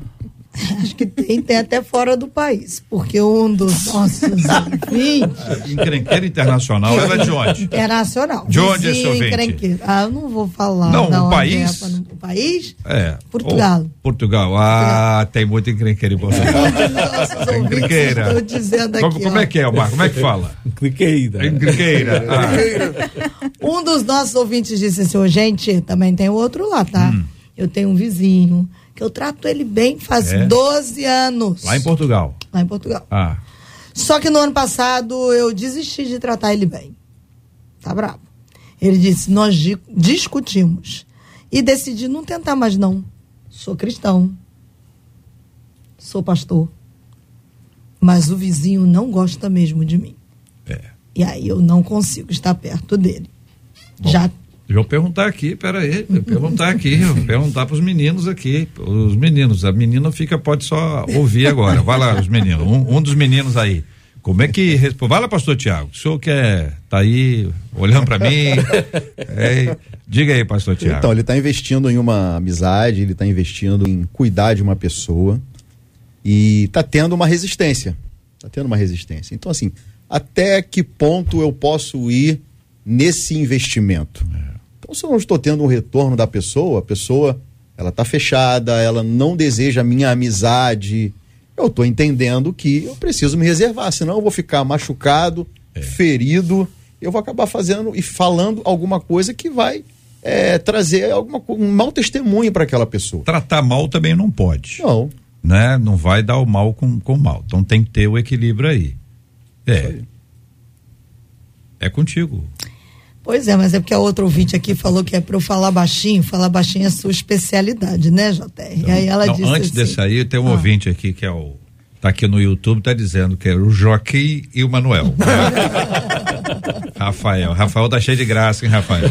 Acho que tem, tem até fora do país, porque um dos nossos ouvintes Encrenqueira internacional, ela é de onde? internacional. De onde é vizinho esse ouvinte? encrenqueiro. Ah, eu não vou falar. Não, da o onde país? É, não- o país? É. Portugal. Oh, Portugal. Ah, tem muito encrenqueira em Portugal. Um ouvintes Encrenqueira. estão dizendo aqui. Como, como é que é, Marco? Como é que fala? Cliqueira. Encrenqueira. Ah, Um dos nossos ouvintes disse assim: "Ô, gente, também tem o outro lá, tá? Hum. Eu tenho um vizinho que eu trato ele bem faz É? 12 anos. lá em Portugal. Lá em Portugal. Ah, Só que no ano passado eu desisti de tratar ele bem. Tá bravo. Ele disse: Nós di- discutimos e decidi não tentar mais, não. Sou cristão. Sou pastor. Mas o vizinho não gosta mesmo de mim. é. E aí eu não consigo estar perto dele. Bom. Já Deixa eu perguntar aqui, peraí, eu perguntar aqui, eu perguntar pros meninos aqui, os meninos, a menina fica, pode só ouvir agora, vai lá os meninos, um, um dos meninos aí, como é que, respo- vai lá pastor Tiago, o senhor quer, tá aí, olhando para mim, É, diga aí pastor Tiago. Então, ele está investindo em uma amizade, ele está investindo em cuidar de uma pessoa e está tendo uma resistência. Está tendo uma resistência. Então, assim, até que ponto eu posso ir nesse investimento? Então, se eu não estou tendo um retorno da pessoa, a pessoa ela está fechada, ela não deseja a minha amizade. Eu estou entendendo que eu preciso me reservar, senão eu vou ficar machucado, ferido, eu vou acabar fazendo e falando alguma coisa que vai é, trazer alguma, um mau testemunho para aquela pessoa. Tratar mal também não pode, Não, né? Não vai dar o mal com com o mal, então tem que ter o equilíbrio aí. É. É contigo. Pois é, mas é porque a outra ouvinte aqui falou que é para eu falar baixinho. Falar baixinho é sua especialidade, né, JR? e aí ela Não, disse antes assim, desse aí, tem um Ah. ouvinte aqui que é o. Tá aqui no YouTube, tá dizendo que é o Joaquim e o Manuel. Rafael. Rafael tá cheio de graça, hein, Rafael?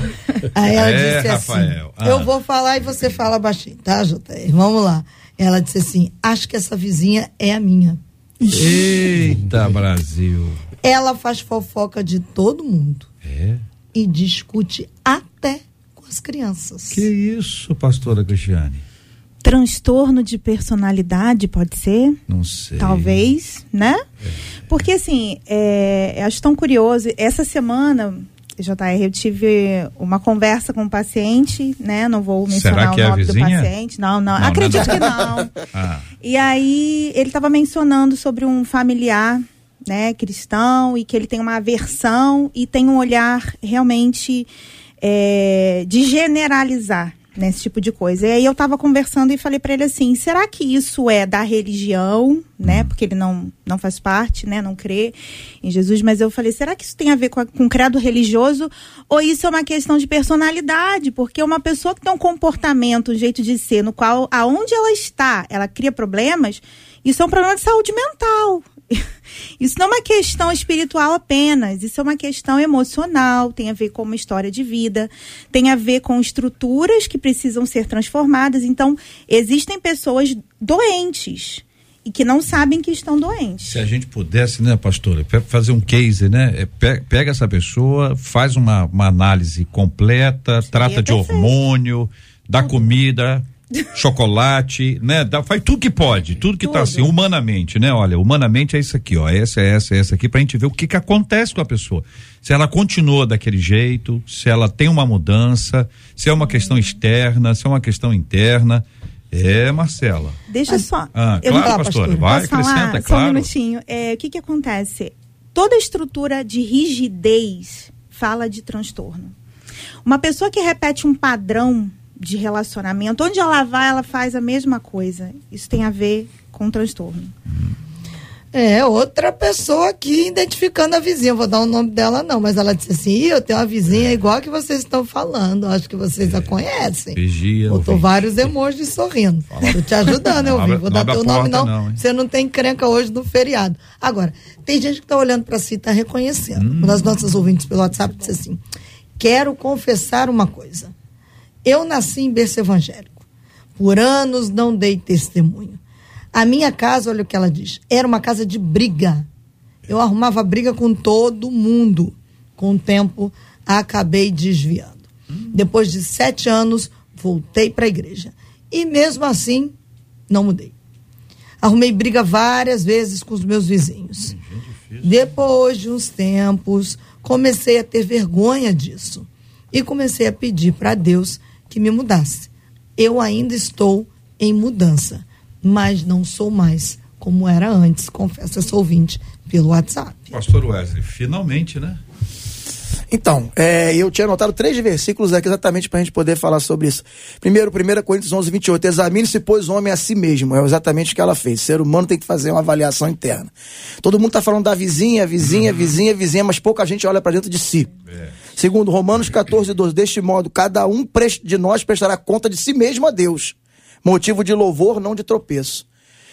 Aí ela É, disse Rafael. assim: Ah. Eu vou falar e você fala baixinho, tá, JR? Vamos lá. Ela disse assim: Acho que essa vizinha é a minha. Eita, Brasil. Ela faz fofoca de todo mundo É. e discute até com as crianças. Que isso, pastora Cristiane? Transtorno de personalidade, pode ser? Não sei. Talvez, né? Porque assim, é, eu acho tão curioso. Essa semana, JR, eu tive uma conversa com um paciente, né? Não vou mencionar Será que o é a nome do vizinha? paciente. Não, não. Não, não é acredito não. que não. Ah, E aí ele estava mencionando sobre um familiar, né, cristão, e que ele tem uma aversão e tem um olhar realmente é, de generalizar nesse tipo de coisa. E aí eu estava conversando e falei para ele assim: será que isso é da religião, né? Porque ele não, não faz parte, né? Não crê em Jesus. Mas eu falei: será que isso tem a ver com, a, com credo religioso? Ou isso é uma questão de personalidade? Porque uma pessoa que tem um comportamento, um jeito de ser, no qual, aonde ela está, ela cria problemas, isso é um problema de saúde mental. Isso não é uma questão espiritual apenas, isso é uma questão emocional, tem a ver com uma história de vida, tem a ver com estruturas que precisam ser transformadas. Então, existem pessoas doentes e que não sabem que estão doentes. se a gente pudesse, né, pastora, fazer um case, né? é, pe- Pega essa pessoa, faz uma, uma análise completa, trata de perfeito. hormônio, dá comida, chocolate, né? Dá, faz tudo que pode, tudo que tá Tudo. assim, humanamente, né? Olha, humanamente é isso aqui, ó. Essa, essa, essa aqui, pra gente ver o que que acontece com a pessoa. Se ela continua daquele jeito, se ela tem uma mudança, se é uma questão externa, se é uma questão interna. É, Marcela. Deixa só. Ah, eu claro, não- pastora. pastora. Vai, Posso falar? acrescenta, é Só um claro. minutinho. É, o que, que acontece? Toda estrutura de rigidez fala de transtorno. Uma pessoa que repete um padrão de relacionamento, onde ela vai, ela faz a mesma coisa. Isso tem a ver com transtorno. É, outra pessoa aqui identificando a vizinha. Vou dar o nome dela, não, mas ela disse assim: "Ih, eu tenho uma vizinha igual a que vocês estão falando. Acho que vocês a conhecem. Vigia. Botou ouvinte. vários emojis sorrindo. Tô te ajudando, eu Não vi. Vou dar teu nome, porta, não. não? Você não tem encrenca hoje no feriado. Agora, tem gente que tá olhando para si e tá reconhecendo. Hum. Uma das nossas ouvintes pelo WhatsApp disse assim: quero confessar uma coisa. Eu nasci em berço evangélico. Por anos não dei testemunho. A minha casa, olha o que ela diz, era uma casa de briga. Eu arrumava briga com todo mundo. Com o tempo, acabei desviando. Depois de sete anos, voltei para a igreja. E mesmo assim, não mudei. Arrumei briga várias vezes com os meus vizinhos. Depois de uns tempos, comecei a ter vergonha disso. E comecei a pedir para Deus que me mudasse. Eu ainda estou em mudança, mas não sou mais como era antes, confesso, eu sou ouvinte pelo WhatsApp. Pastor Wesley, finalmente, né? Então, é, eu tinha anotado três versículos aqui exatamente para a gente poder falar sobre isso. Primeiro, 1 Coríntios 11, 28. Examine-se, pois, o homem a si mesmo. É exatamente o que ela fez. O ser humano tem que fazer uma avaliação interna. Todo mundo está falando da vizinha, vizinha, uhum. vizinha, vizinha, mas pouca gente olha para dentro de si. É. Segundo, Romanos 14, 12. Deste modo, cada um de nós prestará conta de si mesmo a Deus. Motivo de louvor, não de tropeço.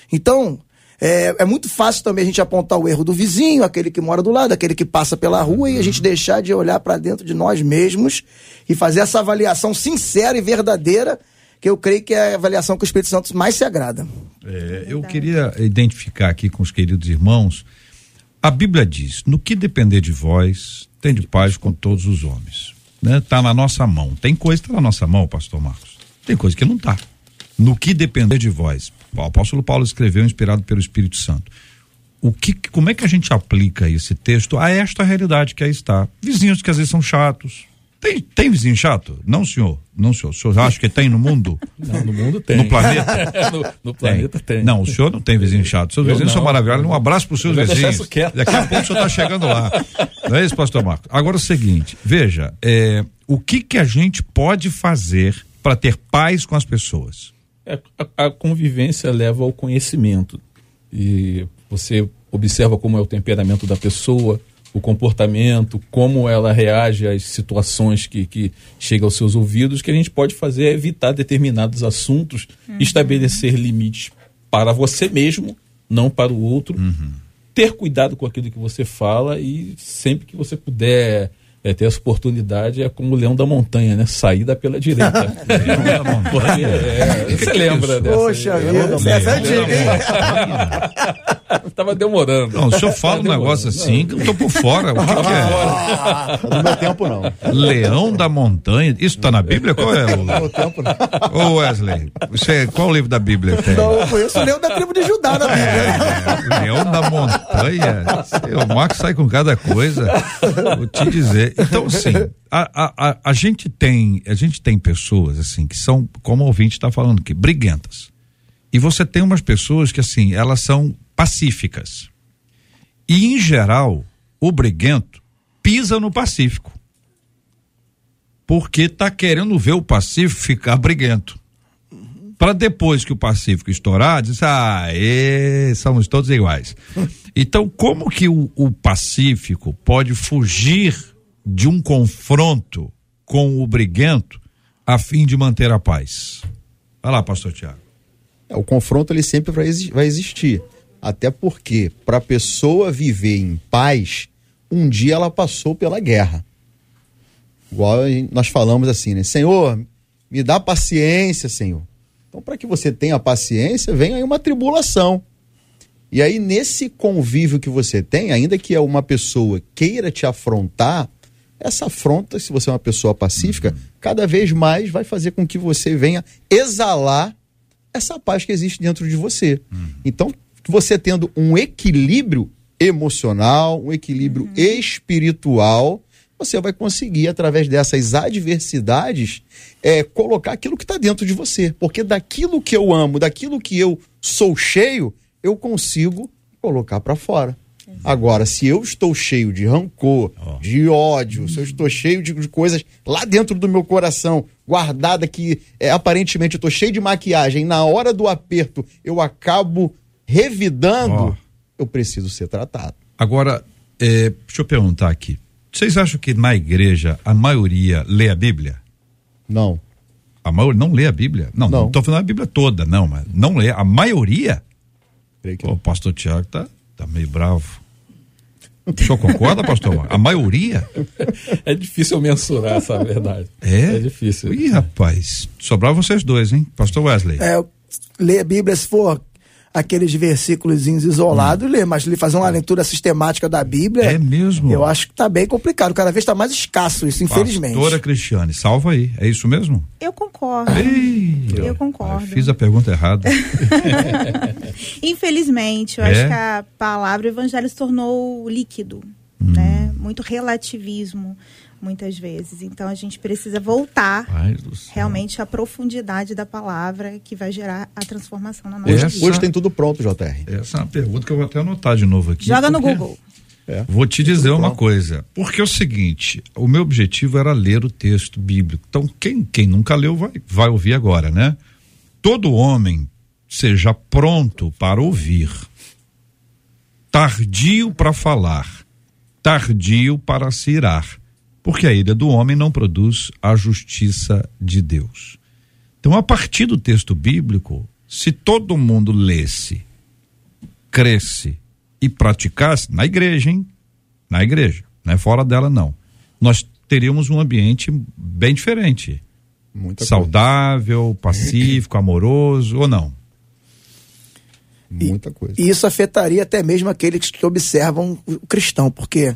Então, é, é, muito fácil também a gente apontar o erro do vizinho, aquele que mora do lado, aquele que passa pela rua, e a gente deixar de olhar para dentro de nós mesmos e fazer essa avaliação sincera e verdadeira, que eu creio que é a avaliação que o Espírito Santo mais se agrada. É, eu queria identificar aqui com os queridos irmãos. A Bíblia diz: no que depender de vós, tem de paz com todos os homens. Né? Tá na nossa mão. Tem coisa que tá na nossa mão, pastor Marcos. Tem coisa que não tá. No que depender de vós. O apóstolo Paulo escreveu inspirado pelo Espírito Santo. O que, como é que a gente aplica esse texto a esta realidade que aí está? Vizinhos que às vezes são chatos. Tem, tem vizinho chato? Não, senhor. Não, senhor. O senhor acha que tem no mundo? Não, no mundo tem. No planeta? no, no, planeta tem. tem. Não, o senhor não tem vizinho chato. Seus Eu vizinhos não. são maravilhosos. Um abraço para os seus vizinhos. Daqui a pouco o senhor está chegando lá. Não é isso, pastor Marcos? Agora é o seguinte, veja, é, o que que a gente pode fazer para ter paz com as pessoas? É, a, a convivência leva ao conhecimento. E você observa como é o temperamento da pessoa, o comportamento, como ela reage às situações que, que chegam aos seus ouvidos, que a gente pode fazer é evitar determinados assuntos, uhum. estabelecer limites para você mesmo, não para o outro, uhum. ter cuidado com aquilo que você fala e sempre que você puder é, ter essa oportunidade é como o leão da montanha, né? Saída pela direita. leão da montanha. É, você que lembra dessa? Poxa vida, essa é antiga, hein? Tava demorando. Não, o senhor fala um negócio assim que eu tô por fora. O que, que é? Não meu tempo, não. Leão da montanha. Isso tá na Bíblia? Qual é? O... Não tempo, não. Ô Wesley, você, qual o livro da Bíblia tem? Não, eu conheço o leão da tribo de Judá na Bíblia. É, leão da montanha. O Marcos sai com cada coisa. Vou te dizer. Então, assim, a, a, a, gente tem, a gente tem pessoas, assim, que são, como o ouvinte está falando aqui, briguentas. E você tem umas pessoas que, assim, elas são pacíficas. E, em geral, o briguento pisa no pacífico. Porque tá querendo ver o pacífico ficar briguento. Para depois que o pacífico estourar, diz, ah, e, somos todos iguais. Então, como que o, o pacífico pode fugir de um confronto com o briguento a fim de manter a paz? Vai lá, pastor Tiago. O confronto ele sempre vai existir. Até porque, para a pessoa viver em paz, um dia ela passou pela guerra. Igual nós falamos assim, né? Senhor, me dá paciência, Senhor. Então, para que você tenha paciência, vem aí uma tribulação. E aí, nesse convívio que você tem, ainda que uma pessoa queira te afrontar, essa afronta, se você é uma pessoa pacífica, uhum. cada vez mais vai fazer com que você venha exalar essa paz que existe dentro de você. Uhum. Então, você tendo um equilíbrio emocional, um equilíbrio uhum. espiritual, você vai conseguir, através dessas adversidades, é, colocar aquilo que está dentro de você. Porque daquilo que eu amo, daquilo que eu sou cheio, eu consigo colocar para fora. Agora, se eu estou cheio de rancor, oh. de ódio, se eu estou cheio de, de, coisas lá dentro do meu coração, guardada que é, aparentemente eu estou cheio de maquiagem, na hora do aperto eu acabo revidando, oh. eu preciso ser tratado. Agora, é, deixa eu perguntar aqui. Vocês acham que na igreja a maioria lê a Bíblia? Não. A maioria não lê a Bíblia? Não, não estou falando a Bíblia toda, não, mas não lê. A maioria? O pastor Tiago tá Tá meio bravo. O senhor concorda, pastor? A maioria? É difícil mensurar essa verdade. É? É difícil. Ih, rapaz, sobrava vocês dois, hein? Pastor Wesley. É, ler a Bíblia, se for aqueles versículos isolados e ler, mas ele fazer uma leitura sistemática da Bíblia. É mesmo? Eu acho que tá bem complicado. Cada vez está mais escasso isso, infelizmente. Pastora Cristiane, salva aí. É isso mesmo? Eu concordo. Ei, Eu ó, concordo. Fiz a pergunta errada. Infelizmente, eu É? acho que a palavra evangelho se tornou líquido, né? Muito relativismo, muitas vezes. Então a gente precisa voltar realmente à profundidade da palavra que vai gerar a transformação na nossa Essa- vida. Hoje tem tudo pronto, JR. Essa é uma pergunta que eu vou até anotar de novo aqui. Joga no Google. Vou te dizer uma pronto. coisa. Porque é o seguinte: o meu objetivo era ler o texto bíblico. Então, quem, quem nunca leu vai, vai ouvir agora, né? Todo homem seja pronto para ouvir, tardio para falar, tardio para se irar, porque a ira do homem não produz a justiça de Deus. Então, a partir do texto bíblico, se todo mundo lesse, cresce e praticasse na igreja, hein? Na igreja, não é fora dela não. Nós teríamos um ambiente bem diferente, Muita saudável, pacífico, amoroso ou não? coisa. Muita coisa. E isso afetaria até mesmo aqueles que observam o cristão, porque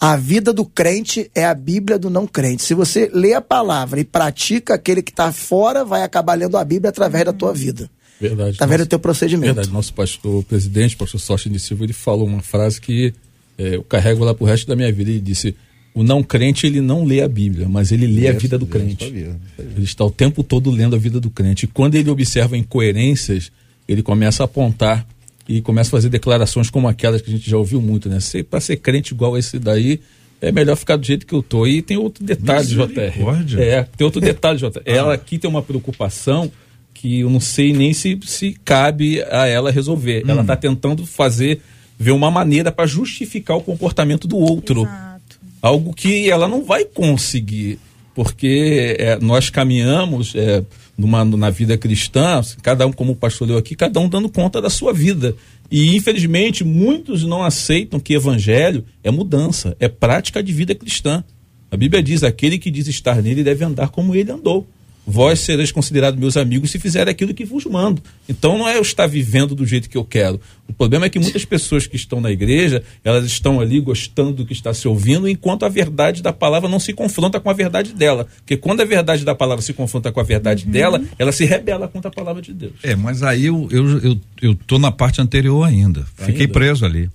a vida do crente é a Bíblia do não crente. Se você lê a palavra e pratica, aquele que está fora vai acabar lendo a Bíblia através da tua vida. Verdade. Tá vendo o Nosso- teu procedimento? Verdade. Nosso pastor presidente, pastor Sócio Silva, ele falou uma frase que eh, eu carrego lá pro resto da minha vida. Ele disse: o não crente ele não lê a Bíblia, mas ele lê a vida do crente. Ele está o tempo todo lendo a vida do crente. E quando ele observa incoerências, ele começa a apontar e começa a fazer declarações como aquelas que a gente já ouviu muito, né? Para ser crente igual esse daí, é melhor ficar do jeito que eu tô. E tem outro detalhe, JR. É, tem outro detalhe, JR. Ela aqui tem uma preocupação que eu não sei nem se, se cabe a ela resolver. Ela está tentando fazer, ver uma maneira para justificar o comportamento do outro Exato. algo que ela não vai conseguir, porque é, nós caminhamos é, numa, na vida cristã, cada um, como o pastor leu aqui, cada um dando conta da sua vida. E, infelizmente, muitos não aceitam que evangelho é mudança, é prática de vida cristã. A Bíblia diz: aquele que diz estar nele deve andar como ele andou. Vós sereis considerados meus amigos se fizer aquilo que vos mando. Então não é eu estar vivendo do jeito que eu quero. O problema é que muitas pessoas que estão na igreja, elas estão ali gostando do que está se ouvindo, enquanto a verdade da palavra não se confronta com a verdade dela. Porque quando a verdade da palavra se confronta com a verdade dela, ela se rebela contra a palavra de Deus. É, mas aí eu, eu, eu, eu tô na parte anterior ainda. Fiquei Ainda? preso ali.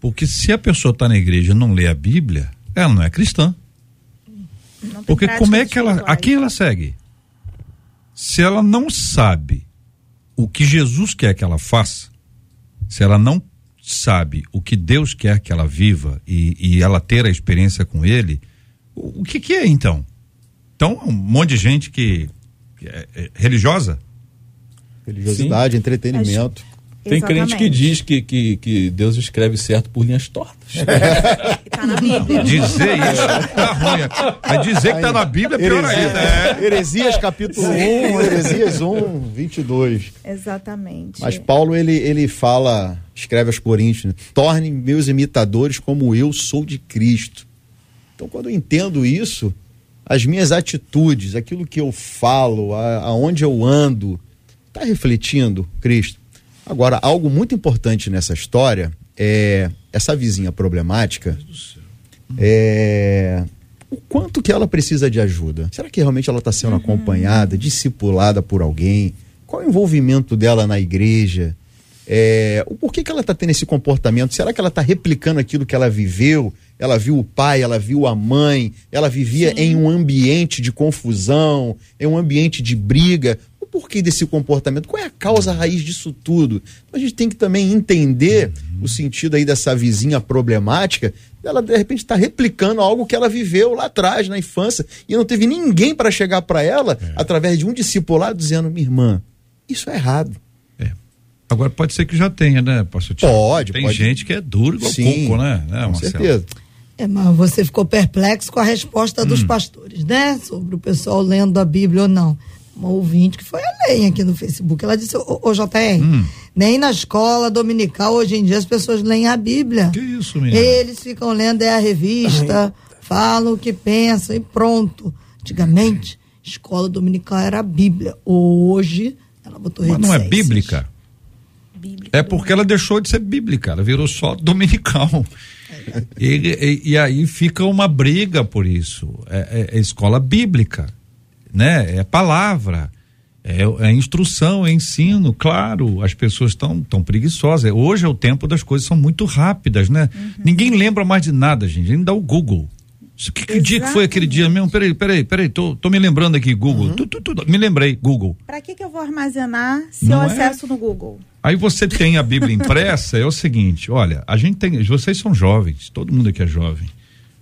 Porque se a pessoa está na igreja e não lê a Bíblia, ela não é cristã. Porque como é que ela. A quem ela segue? Se ela não sabe o que Jesus quer que ela faça, se ela não sabe o que Deus quer que ela viva e, e ela ter a experiência com Ele, o, o que, que é então? Então, um monte de gente que, que é, é religiosa? Religiosidade, entretenimento. Tem crente que Exatamente. diz que, que, que Deus escreve certo por linhas tortas. Que tá na Bíblia. Dizer isso tá ruim. Mas dizer que tá na Bíblia é pior ainda. É. Heresias capítulo 1, Heresias 1, 22. Exatamente. Mas Paulo, ele, ele fala, escreve aos Coríntios, né? tornem meus imitadores como eu sou de Cristo. Então, quando eu entendo isso, as minhas atitudes, aquilo que eu falo, a- aonde eu ando, está refletindo Cristo. Agora, algo muito importante nessa história é essa vizinha problemática. É, o quanto que ela precisa de ajuda? Será que realmente ela está sendo acompanhada, discipulada por alguém? Qual é o envolvimento dela na igreja? É, o porquê que ela está tendo esse comportamento? Será que ela está replicando aquilo que ela viveu? Ela viu o pai, ela viu a mãe, ela vivia em um ambiente de confusão, em um ambiente de briga. Porquê desse comportamento? Qual é a causa raiz disso tudo? Então, a gente tem que também entender o sentido aí dessa vizinha problemática. Ela de repente está replicando algo que ela viveu lá atrás, na infância, e não teve ninguém para chegar para ela através de um discipulado dizendo: minha irmã, isso é errado. Agora pode ser que já tenha, né, pastor Tiago? Pode, Tem pode. gente que é duro igual Sim, coco, né? né Com Marcelo? certeza. É, mas você ficou perplexo com a resposta Hum. dos pastores, né? Sobre o pessoal lendo a Bíblia ou não. Uma ouvinte que foi além aqui no Facebook. Ela disse, ô, ô JR, Hum. nem na escola dominical hoje em dia as pessoas leem a Bíblia. Que isso, menina? Eles ficam lendo é a revista, falam o que pensam e pronto. Antigamente, escola dominical era a Bíblia. Hoje, ela botou Mas não é bíblica? bíblica. É porque ela deixou de ser bíblica, ela virou só dominical. E, e, e aí fica uma briga por isso. É, é- é escola bíblica, né? É palavra, é, é instrução, é ensino. Claro, as pessoas estão tão preguiçosas. Hoje é o tempo das coisas são muito rápidas, né? Ninguém lembra mais de nada, gente. Ainda dá o Google. Que, que dia que foi aquele dia mesmo? Peraí, peraí, peraí. Tô, tô me lembrando aqui, Google. Tu, tu, tu, me lembrei, Google. Para que, que eu vou armazenar se Não eu é? acesso no Google? Aí você tem a Bíblia impressa, é o seguinte, olha, a gente tem, vocês são jovens, todo mundo aqui é jovem.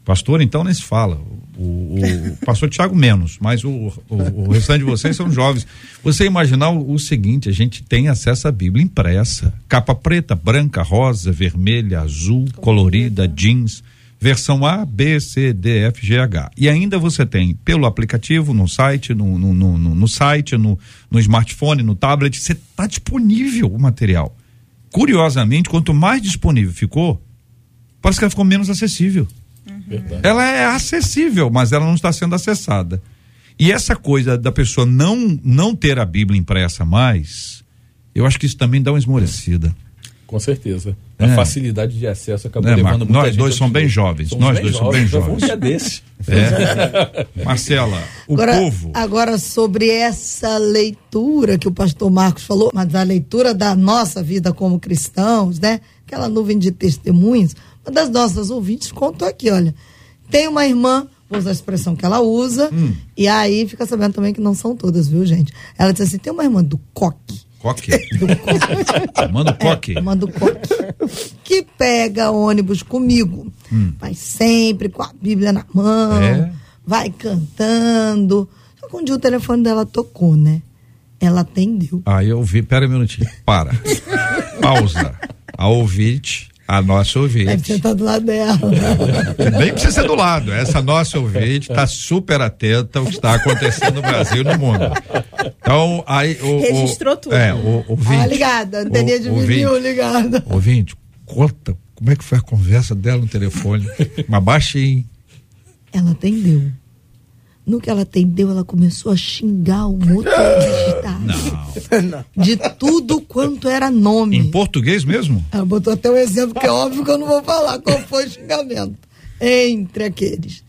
Pastor, então, nem se fala. O, o- pastor Tiago menos, mas o, o, o restante de vocês são jovens. Você imaginar o, o seguinte, a gente tem acesso à Bíblia impressa. Capa preta, branca, rosa, vermelha, azul, colorida, jeans. Versão A, B, C, D, F, G, H. E ainda você tem pelo aplicativo, no site, no, no, no, no- no site, no, no smartphone, no tablet, você está disponível o material. Curiosamente, quanto mais disponível ficou, parece que ela ficou menos acessível. Verdade. Ela é acessível, mas ela não está sendo acessada. E essa coisa da pessoa não não ter a Bíblia impressa mais, eu acho que isso também dá uma esmorecida. Com certeza. É. A facilidade de acesso acabou É, levando Marco, muita nós gente dois somos bem jovens, Somos nós bem dois somos bem vamos jovens. um dia desse. É. Marcela, o agora, povo. Agora, sobre essa leitura que o pastor Marcos falou, mas a leitura da nossa vida como cristãos, né? Aquela nuvem de testemunhos, uma das nossas ouvintes contou aqui, olha. Tem uma irmã, vou usar a expressão que ela usa, Hum. e aí fica sabendo também que não são todas, viu, gente? Ela disse assim: tem uma irmã do coque. Coque. Manda o coque. É, manda o coque. que pega ônibus comigo. Vai sempre com a Bíblia na mão. É? Vai cantando. Só que um dia o telefone dela tocou, né? Ela atendeu. Aí eu vi, pera um minutinho, para. Pausa. A ouvinte, a nossa Deve ouvinte. ser tá do lado dela. Nem precisa ser do lado. Essa nossa ouvinte está super atenta ao que está acontecendo no Brasil e no mundo. Então, aí. O, Registrou o, tudo. É, o ouvinte. Ah, ligada. Anteninha de o- vinil ligada. ouvinte, conta como é que foi a conversa dela no telefone. Mas baixinho. Ela atendeu. No que ela atendeu, ela começou a xingar o motorista. Não. De tudo quanto era nome. Em português mesmo? Ela botou até um exemplo que é óbvio que eu não vou falar qual foi o xingamento. Entre aqueles.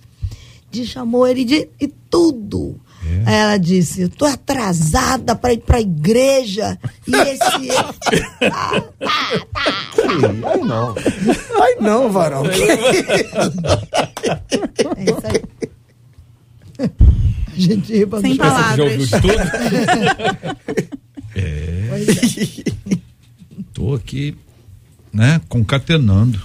De chamou ele de e tudo. Aí ela disse: Eu tô atrasada para ir pra igreja. E esse. Ah, Aí não. Ai, não, varão. é isso aí. A gente pra Sem não palavras. Já ouviu de tudo? É. Tô aqui, né, concatenando.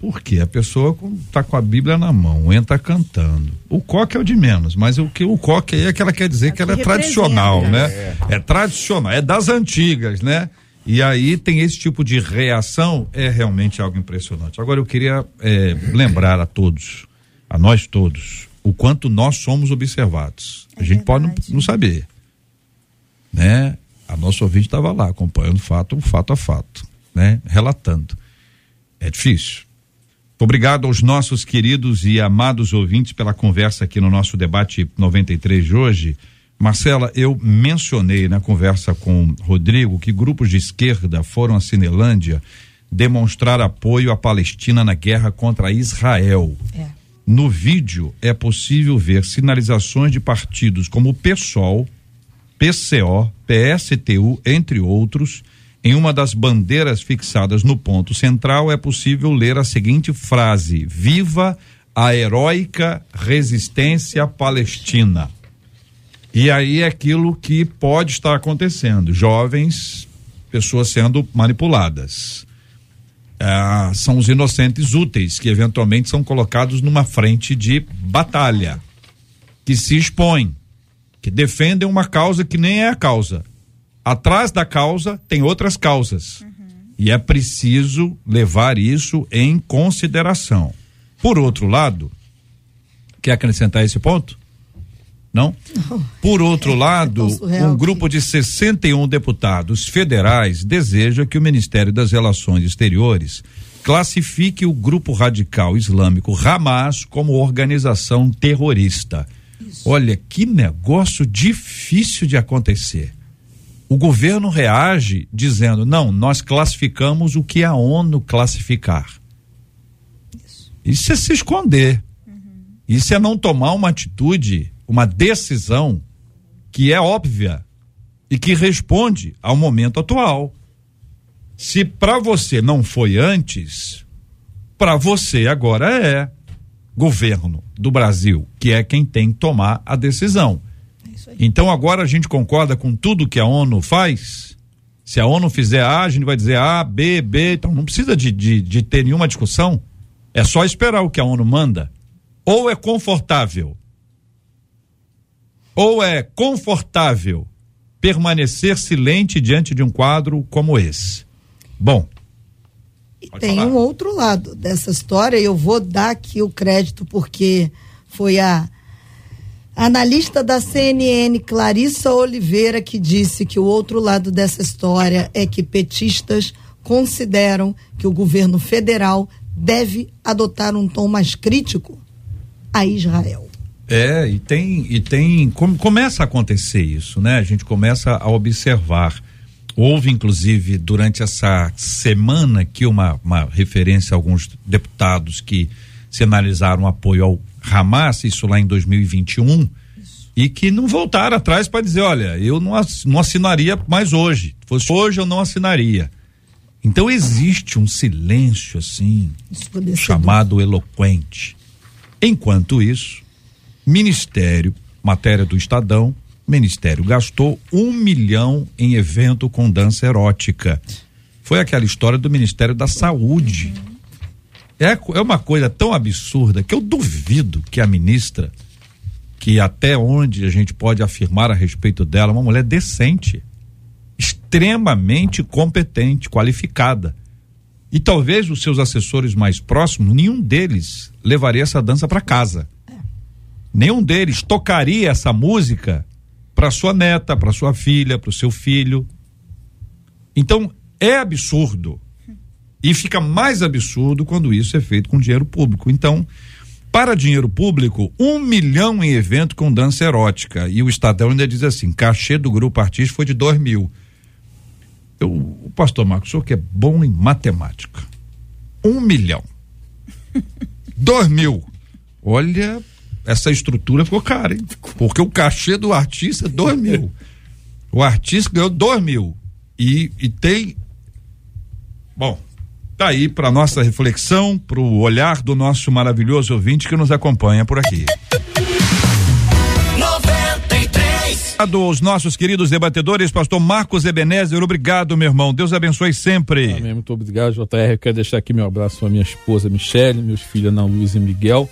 Porque a pessoa com- tá com a Bíblia na mão, entra cantando. O coque é o de menos, mas o que o coque aí é que ela quer dizer que ela é tradicional, né? né? É. tradicional, é das antigas, né? E aí tem esse tipo de reação, é realmente algo impressionante. Agora eu queria é, lembrar a todos, a nós todos, o quanto nós somos observados. a É gente pode não, verdade. não saber, né? A nossa ouvinte estava lá acompanhando fato, fato a fato, né? Relatando. É difícil. Obrigado aos nossos queridos e amados ouvintes pela conversa aqui no nosso debate 93 de hoje. Marcela, eu mencionei na conversa com Rodrigo que grupos de esquerda foram à Cinelândia demonstrar apoio à Palestina na guerra contra Israel. É. No vídeo é possível ver sinalizações de partidos como PSOL, PCO, PSTU, entre outros. Em uma das bandeiras fixadas no ponto central é possível ler a seguinte frase: Viva a heróica resistência palestina. E aí é aquilo que pode estar acontecendo: jovens, pessoas sendo manipuladas. Ah, são os inocentes úteis que eventualmente são colocados numa frente de batalha, que se expõem, que defendem uma causa que nem é a causa. Atrás da causa tem outras causas. E é preciso levar isso em consideração. Por outro lado, quer acrescentar esse ponto? Não? Por outro lado, surreal um grupo de 61 deputados federais deseja que o Ministério das Relações Exteriores classifique o grupo radical islâmico Hamas como organização terrorista. Olha que negócio difícil de acontecer. o governo reage dizendo: não, nós classificamos o que a ONU classificar. Isso é se esconder. Isso é não tomar uma atitude, uma decisão que é óbvia e que responde ao momento atual. Se para você não foi antes, para você agora é governo do Brasil, que é quem tem que tomar a decisão. Então agora a gente concorda com tudo que a ONU faz? Se a ONU fizer A, a gente vai dizer A, B, B, então não precisa de, de, de ter nenhuma discussão. É só esperar o que a ONU manda. Ou é confortável, ou é confortável permanecer silente diante de um quadro como esse. Bom. E tem falar. um outro lado dessa história, e eu vou dar aqui o crédito porque foi a analista da CNN, Clarissa Oliveira, que disse que o outro lado dessa história é que petistas consideram que o governo federal deve adotar um tom mais crítico a Israel. É, e tem, e tem, com, começa a acontecer isso, né? A gente começa a observar. Houve, inclusive, durante essa semana aqui, uma, uma referência a alguns deputados que sinalizaram apoio ao Hamas, isso lá em 2021, isso. e que não voltaram atrás para dizer: olha, eu não, não assinaria mais hoje. Se fosse hoje, eu não assinaria. Então existe um silêncio assim, chamado eloquente. Enquanto isso, Ministério, matéria do Estadão, Ministério gastou um milhão em evento com dança erótica. Foi aquela história do Ministério da Saúde. É, é uma coisa tão absurda que eu duvido que a ministra, que até onde a gente pode afirmar a respeito dela, uma mulher decente, extremamente competente, qualificada. E talvez os seus assessores mais próximos, nenhum deles levaria essa dança para casa nenhum deles tocaria essa música para sua neta, para sua filha, para o seu filho. Então, é absurdo. E fica mais absurdo quando isso é feito com dinheiro público. Então, para dinheiro público, um milhão em evento com dança erótica. E o Estadão ainda diz assim: cachê do grupo artístico foi de dois mil. Eu, o pastor Marcos, o senhor que é bom em matemática. Um milhão. dois mil. Olha, essa estrutura ficou cara, hein? Porque o cachê do artista é dois mil. O artista ganhou dois mil. E, e tem. Bom, tá aí para nossa reflexão, para o olhar do nosso maravilhoso ouvinte que nos acompanha por aqui. 93. Aos nossos queridos debatedores, pastor Marcos Ebenezer, obrigado, meu irmão. Deus abençoe sempre. Amém, muito obrigado, JR. quero deixar aqui meu abraço à minha esposa Michele, meus filhos Ana Luiz e Miguel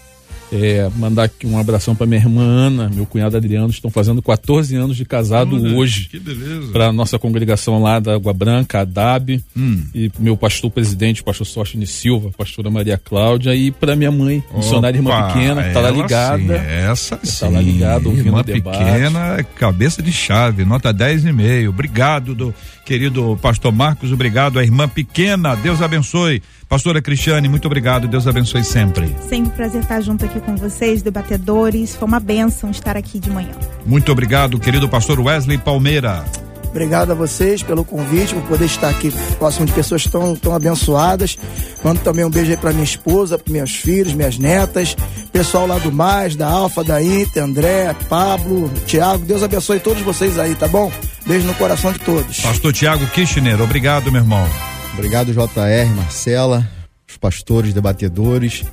é, mandar aqui um abração para minha irmã Ana, meu cunhado Adriano, estão fazendo 14 anos de casado Olha, hoje. Que beleza. Para nossa congregação lá da Água Branca, a DAB, hum. e meu pastor presidente, pastor Sóstene Silva, pastora Maria Cláudia, e para minha mãe, missionária irmã pequena, que tá lá ligada. Sim, essa sim. Tá lá ligada, ouvindo irmã o debate. pequena, cabeça de chave, nota 10 e meio. Obrigado do querido pastor Marcos, obrigado a irmã pequena. Deus abençoe. Pastora Cristiane, muito obrigado. Deus abençoe sempre. Sempre um prazer estar junto aqui com vocês, debatedores. Foi uma bênção estar aqui de manhã. Muito obrigado, querido pastor Wesley Palmeira. Obrigado a vocês pelo convite, por poder estar aqui próximo de pessoas tão, tão abençoadas. Mando também um beijo aí para minha esposa, para meus filhos, minhas netas, pessoal lá do Mais, da Alfa, da Inter, André, Pablo, Tiago. Deus abençoe todos vocês aí, tá bom? Beijo no coração de todos. Pastor Tiago Kirchner, obrigado, meu irmão. Obrigado, JR, Marcela, os pastores, debatedores.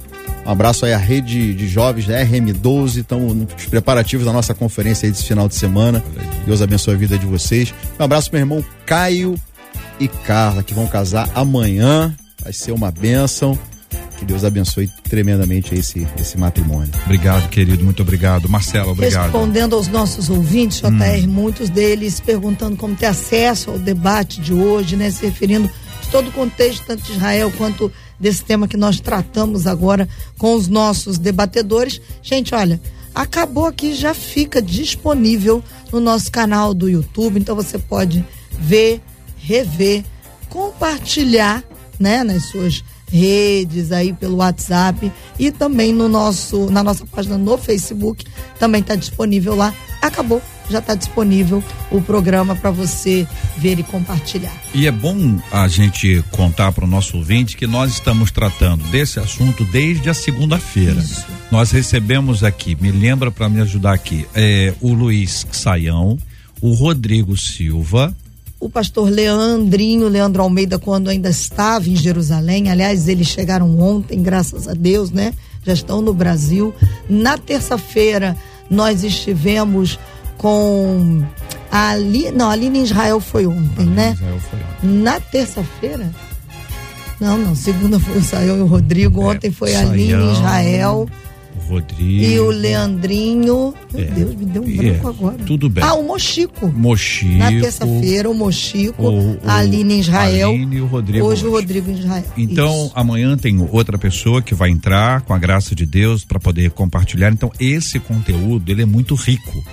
Um abraço aí à rede de jovens da RM12. Estamos nos preparativos da nossa conferência aí desse final de semana. Deus abençoe a vida de vocês. Um abraço meu irmão Caio e Carla, que vão casar amanhã. Vai ser uma bênção. Que Deus abençoe tremendamente esse, esse matrimônio. Obrigado, querido. Muito obrigado. Marcelo, obrigado. Respondendo aos nossos ouvintes, JR, hum. muitos deles perguntando como ter acesso ao debate de hoje, né? Se referindo todo o contexto, tanto de Israel quanto desse tema que nós tratamos agora com os nossos debatedores. Gente, olha, acabou aqui, já fica disponível no nosso canal do YouTube, então você pode ver, rever, compartilhar, né, nas suas redes aí pelo WhatsApp e também no nosso na nossa página no Facebook também está disponível lá. Acabou, já está disponível o programa para você ver e compartilhar. E é bom a gente contar para o nosso ouvinte que nós estamos tratando desse assunto desde a segunda-feira. Nós recebemos aqui, me lembra para me ajudar aqui, é, o Luiz Saião, o Rodrigo Silva, o pastor Leandrinho, Leandro Almeida, quando ainda estava em Jerusalém. Aliás, eles chegaram ontem, graças a Deus, né? Já estão no Brasil. Na terça-feira, nós estivemos com a Aline, não, a Aline Israel foi ontem, né? Israel foi ontem. Na terça-feira? Não, não, segunda foi o Saião e o Rodrigo, é, ontem foi a Aline Israel. Rodrigo. E o Leandrinho. Meu é, Deus, me deu um branco é, agora. Tudo bem. Ah, o Mochico. Mochico. Na terça-feira, o Mochico, o, o, a Aline Israel. Aline e o Rodrigo. Hoje o Rodrigo Israel. Então, Isso. amanhã tem outra pessoa que vai entrar com a graça de Deus para poder compartilhar. Então, esse conteúdo, ele é muito rico.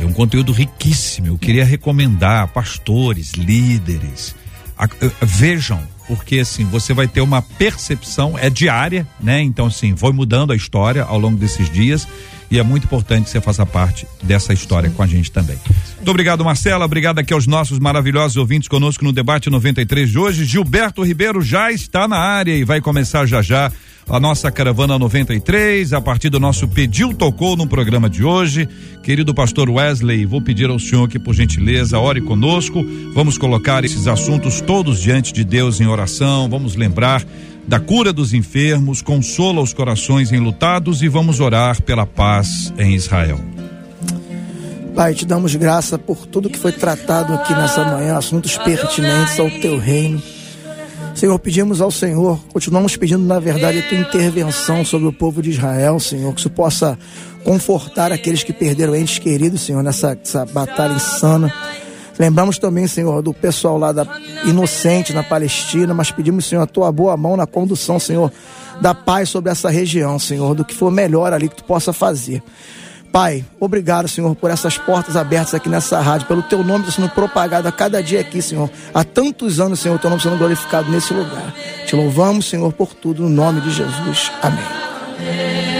É um conteúdo riquíssimo. Eu queria recomendar pastores, líderes. A, a, vejam porque assim, você vai ter uma percepção, é diária, né? Então, assim, foi mudando a história ao longo desses dias e é muito importante que você faça parte dessa história com a gente também. Muito obrigado, Marcela. Obrigado aqui aos nossos maravilhosos ouvintes conosco no debate 93 de hoje. Gilberto Ribeiro já está na área e vai começar já já a nossa caravana 93, a partir do nosso pediu tocou no programa de hoje. Querido pastor Wesley, vou pedir ao senhor que por gentileza ore conosco. Vamos colocar esses assuntos todos diante de Deus em oração. Vamos lembrar da cura dos enfermos, consola os corações enlutados e vamos orar pela paz em Israel. Pai, te damos graça por tudo que foi tratado aqui nessa manhã, assuntos pertinentes ao teu reino. Senhor, pedimos ao Senhor, continuamos pedindo, na verdade, a tua intervenção sobre o povo de Israel, Senhor, que isso possa confortar aqueles que perderam entes queridos, Senhor, nessa batalha insana. Lembramos também, Senhor, do pessoal lá da Inocente na Palestina, mas pedimos, Senhor, a tua boa mão na condução, Senhor, da paz sobre essa região, Senhor, do que for melhor ali que tu possa fazer. Pai, obrigado, Senhor, por essas portas abertas aqui nessa rádio, pelo teu nome sendo propagado a cada dia aqui, Senhor. Há tantos anos, Senhor, teu nome sendo glorificado nesse lugar. Te louvamos, Senhor, por tudo, no nome de Jesus. Amém.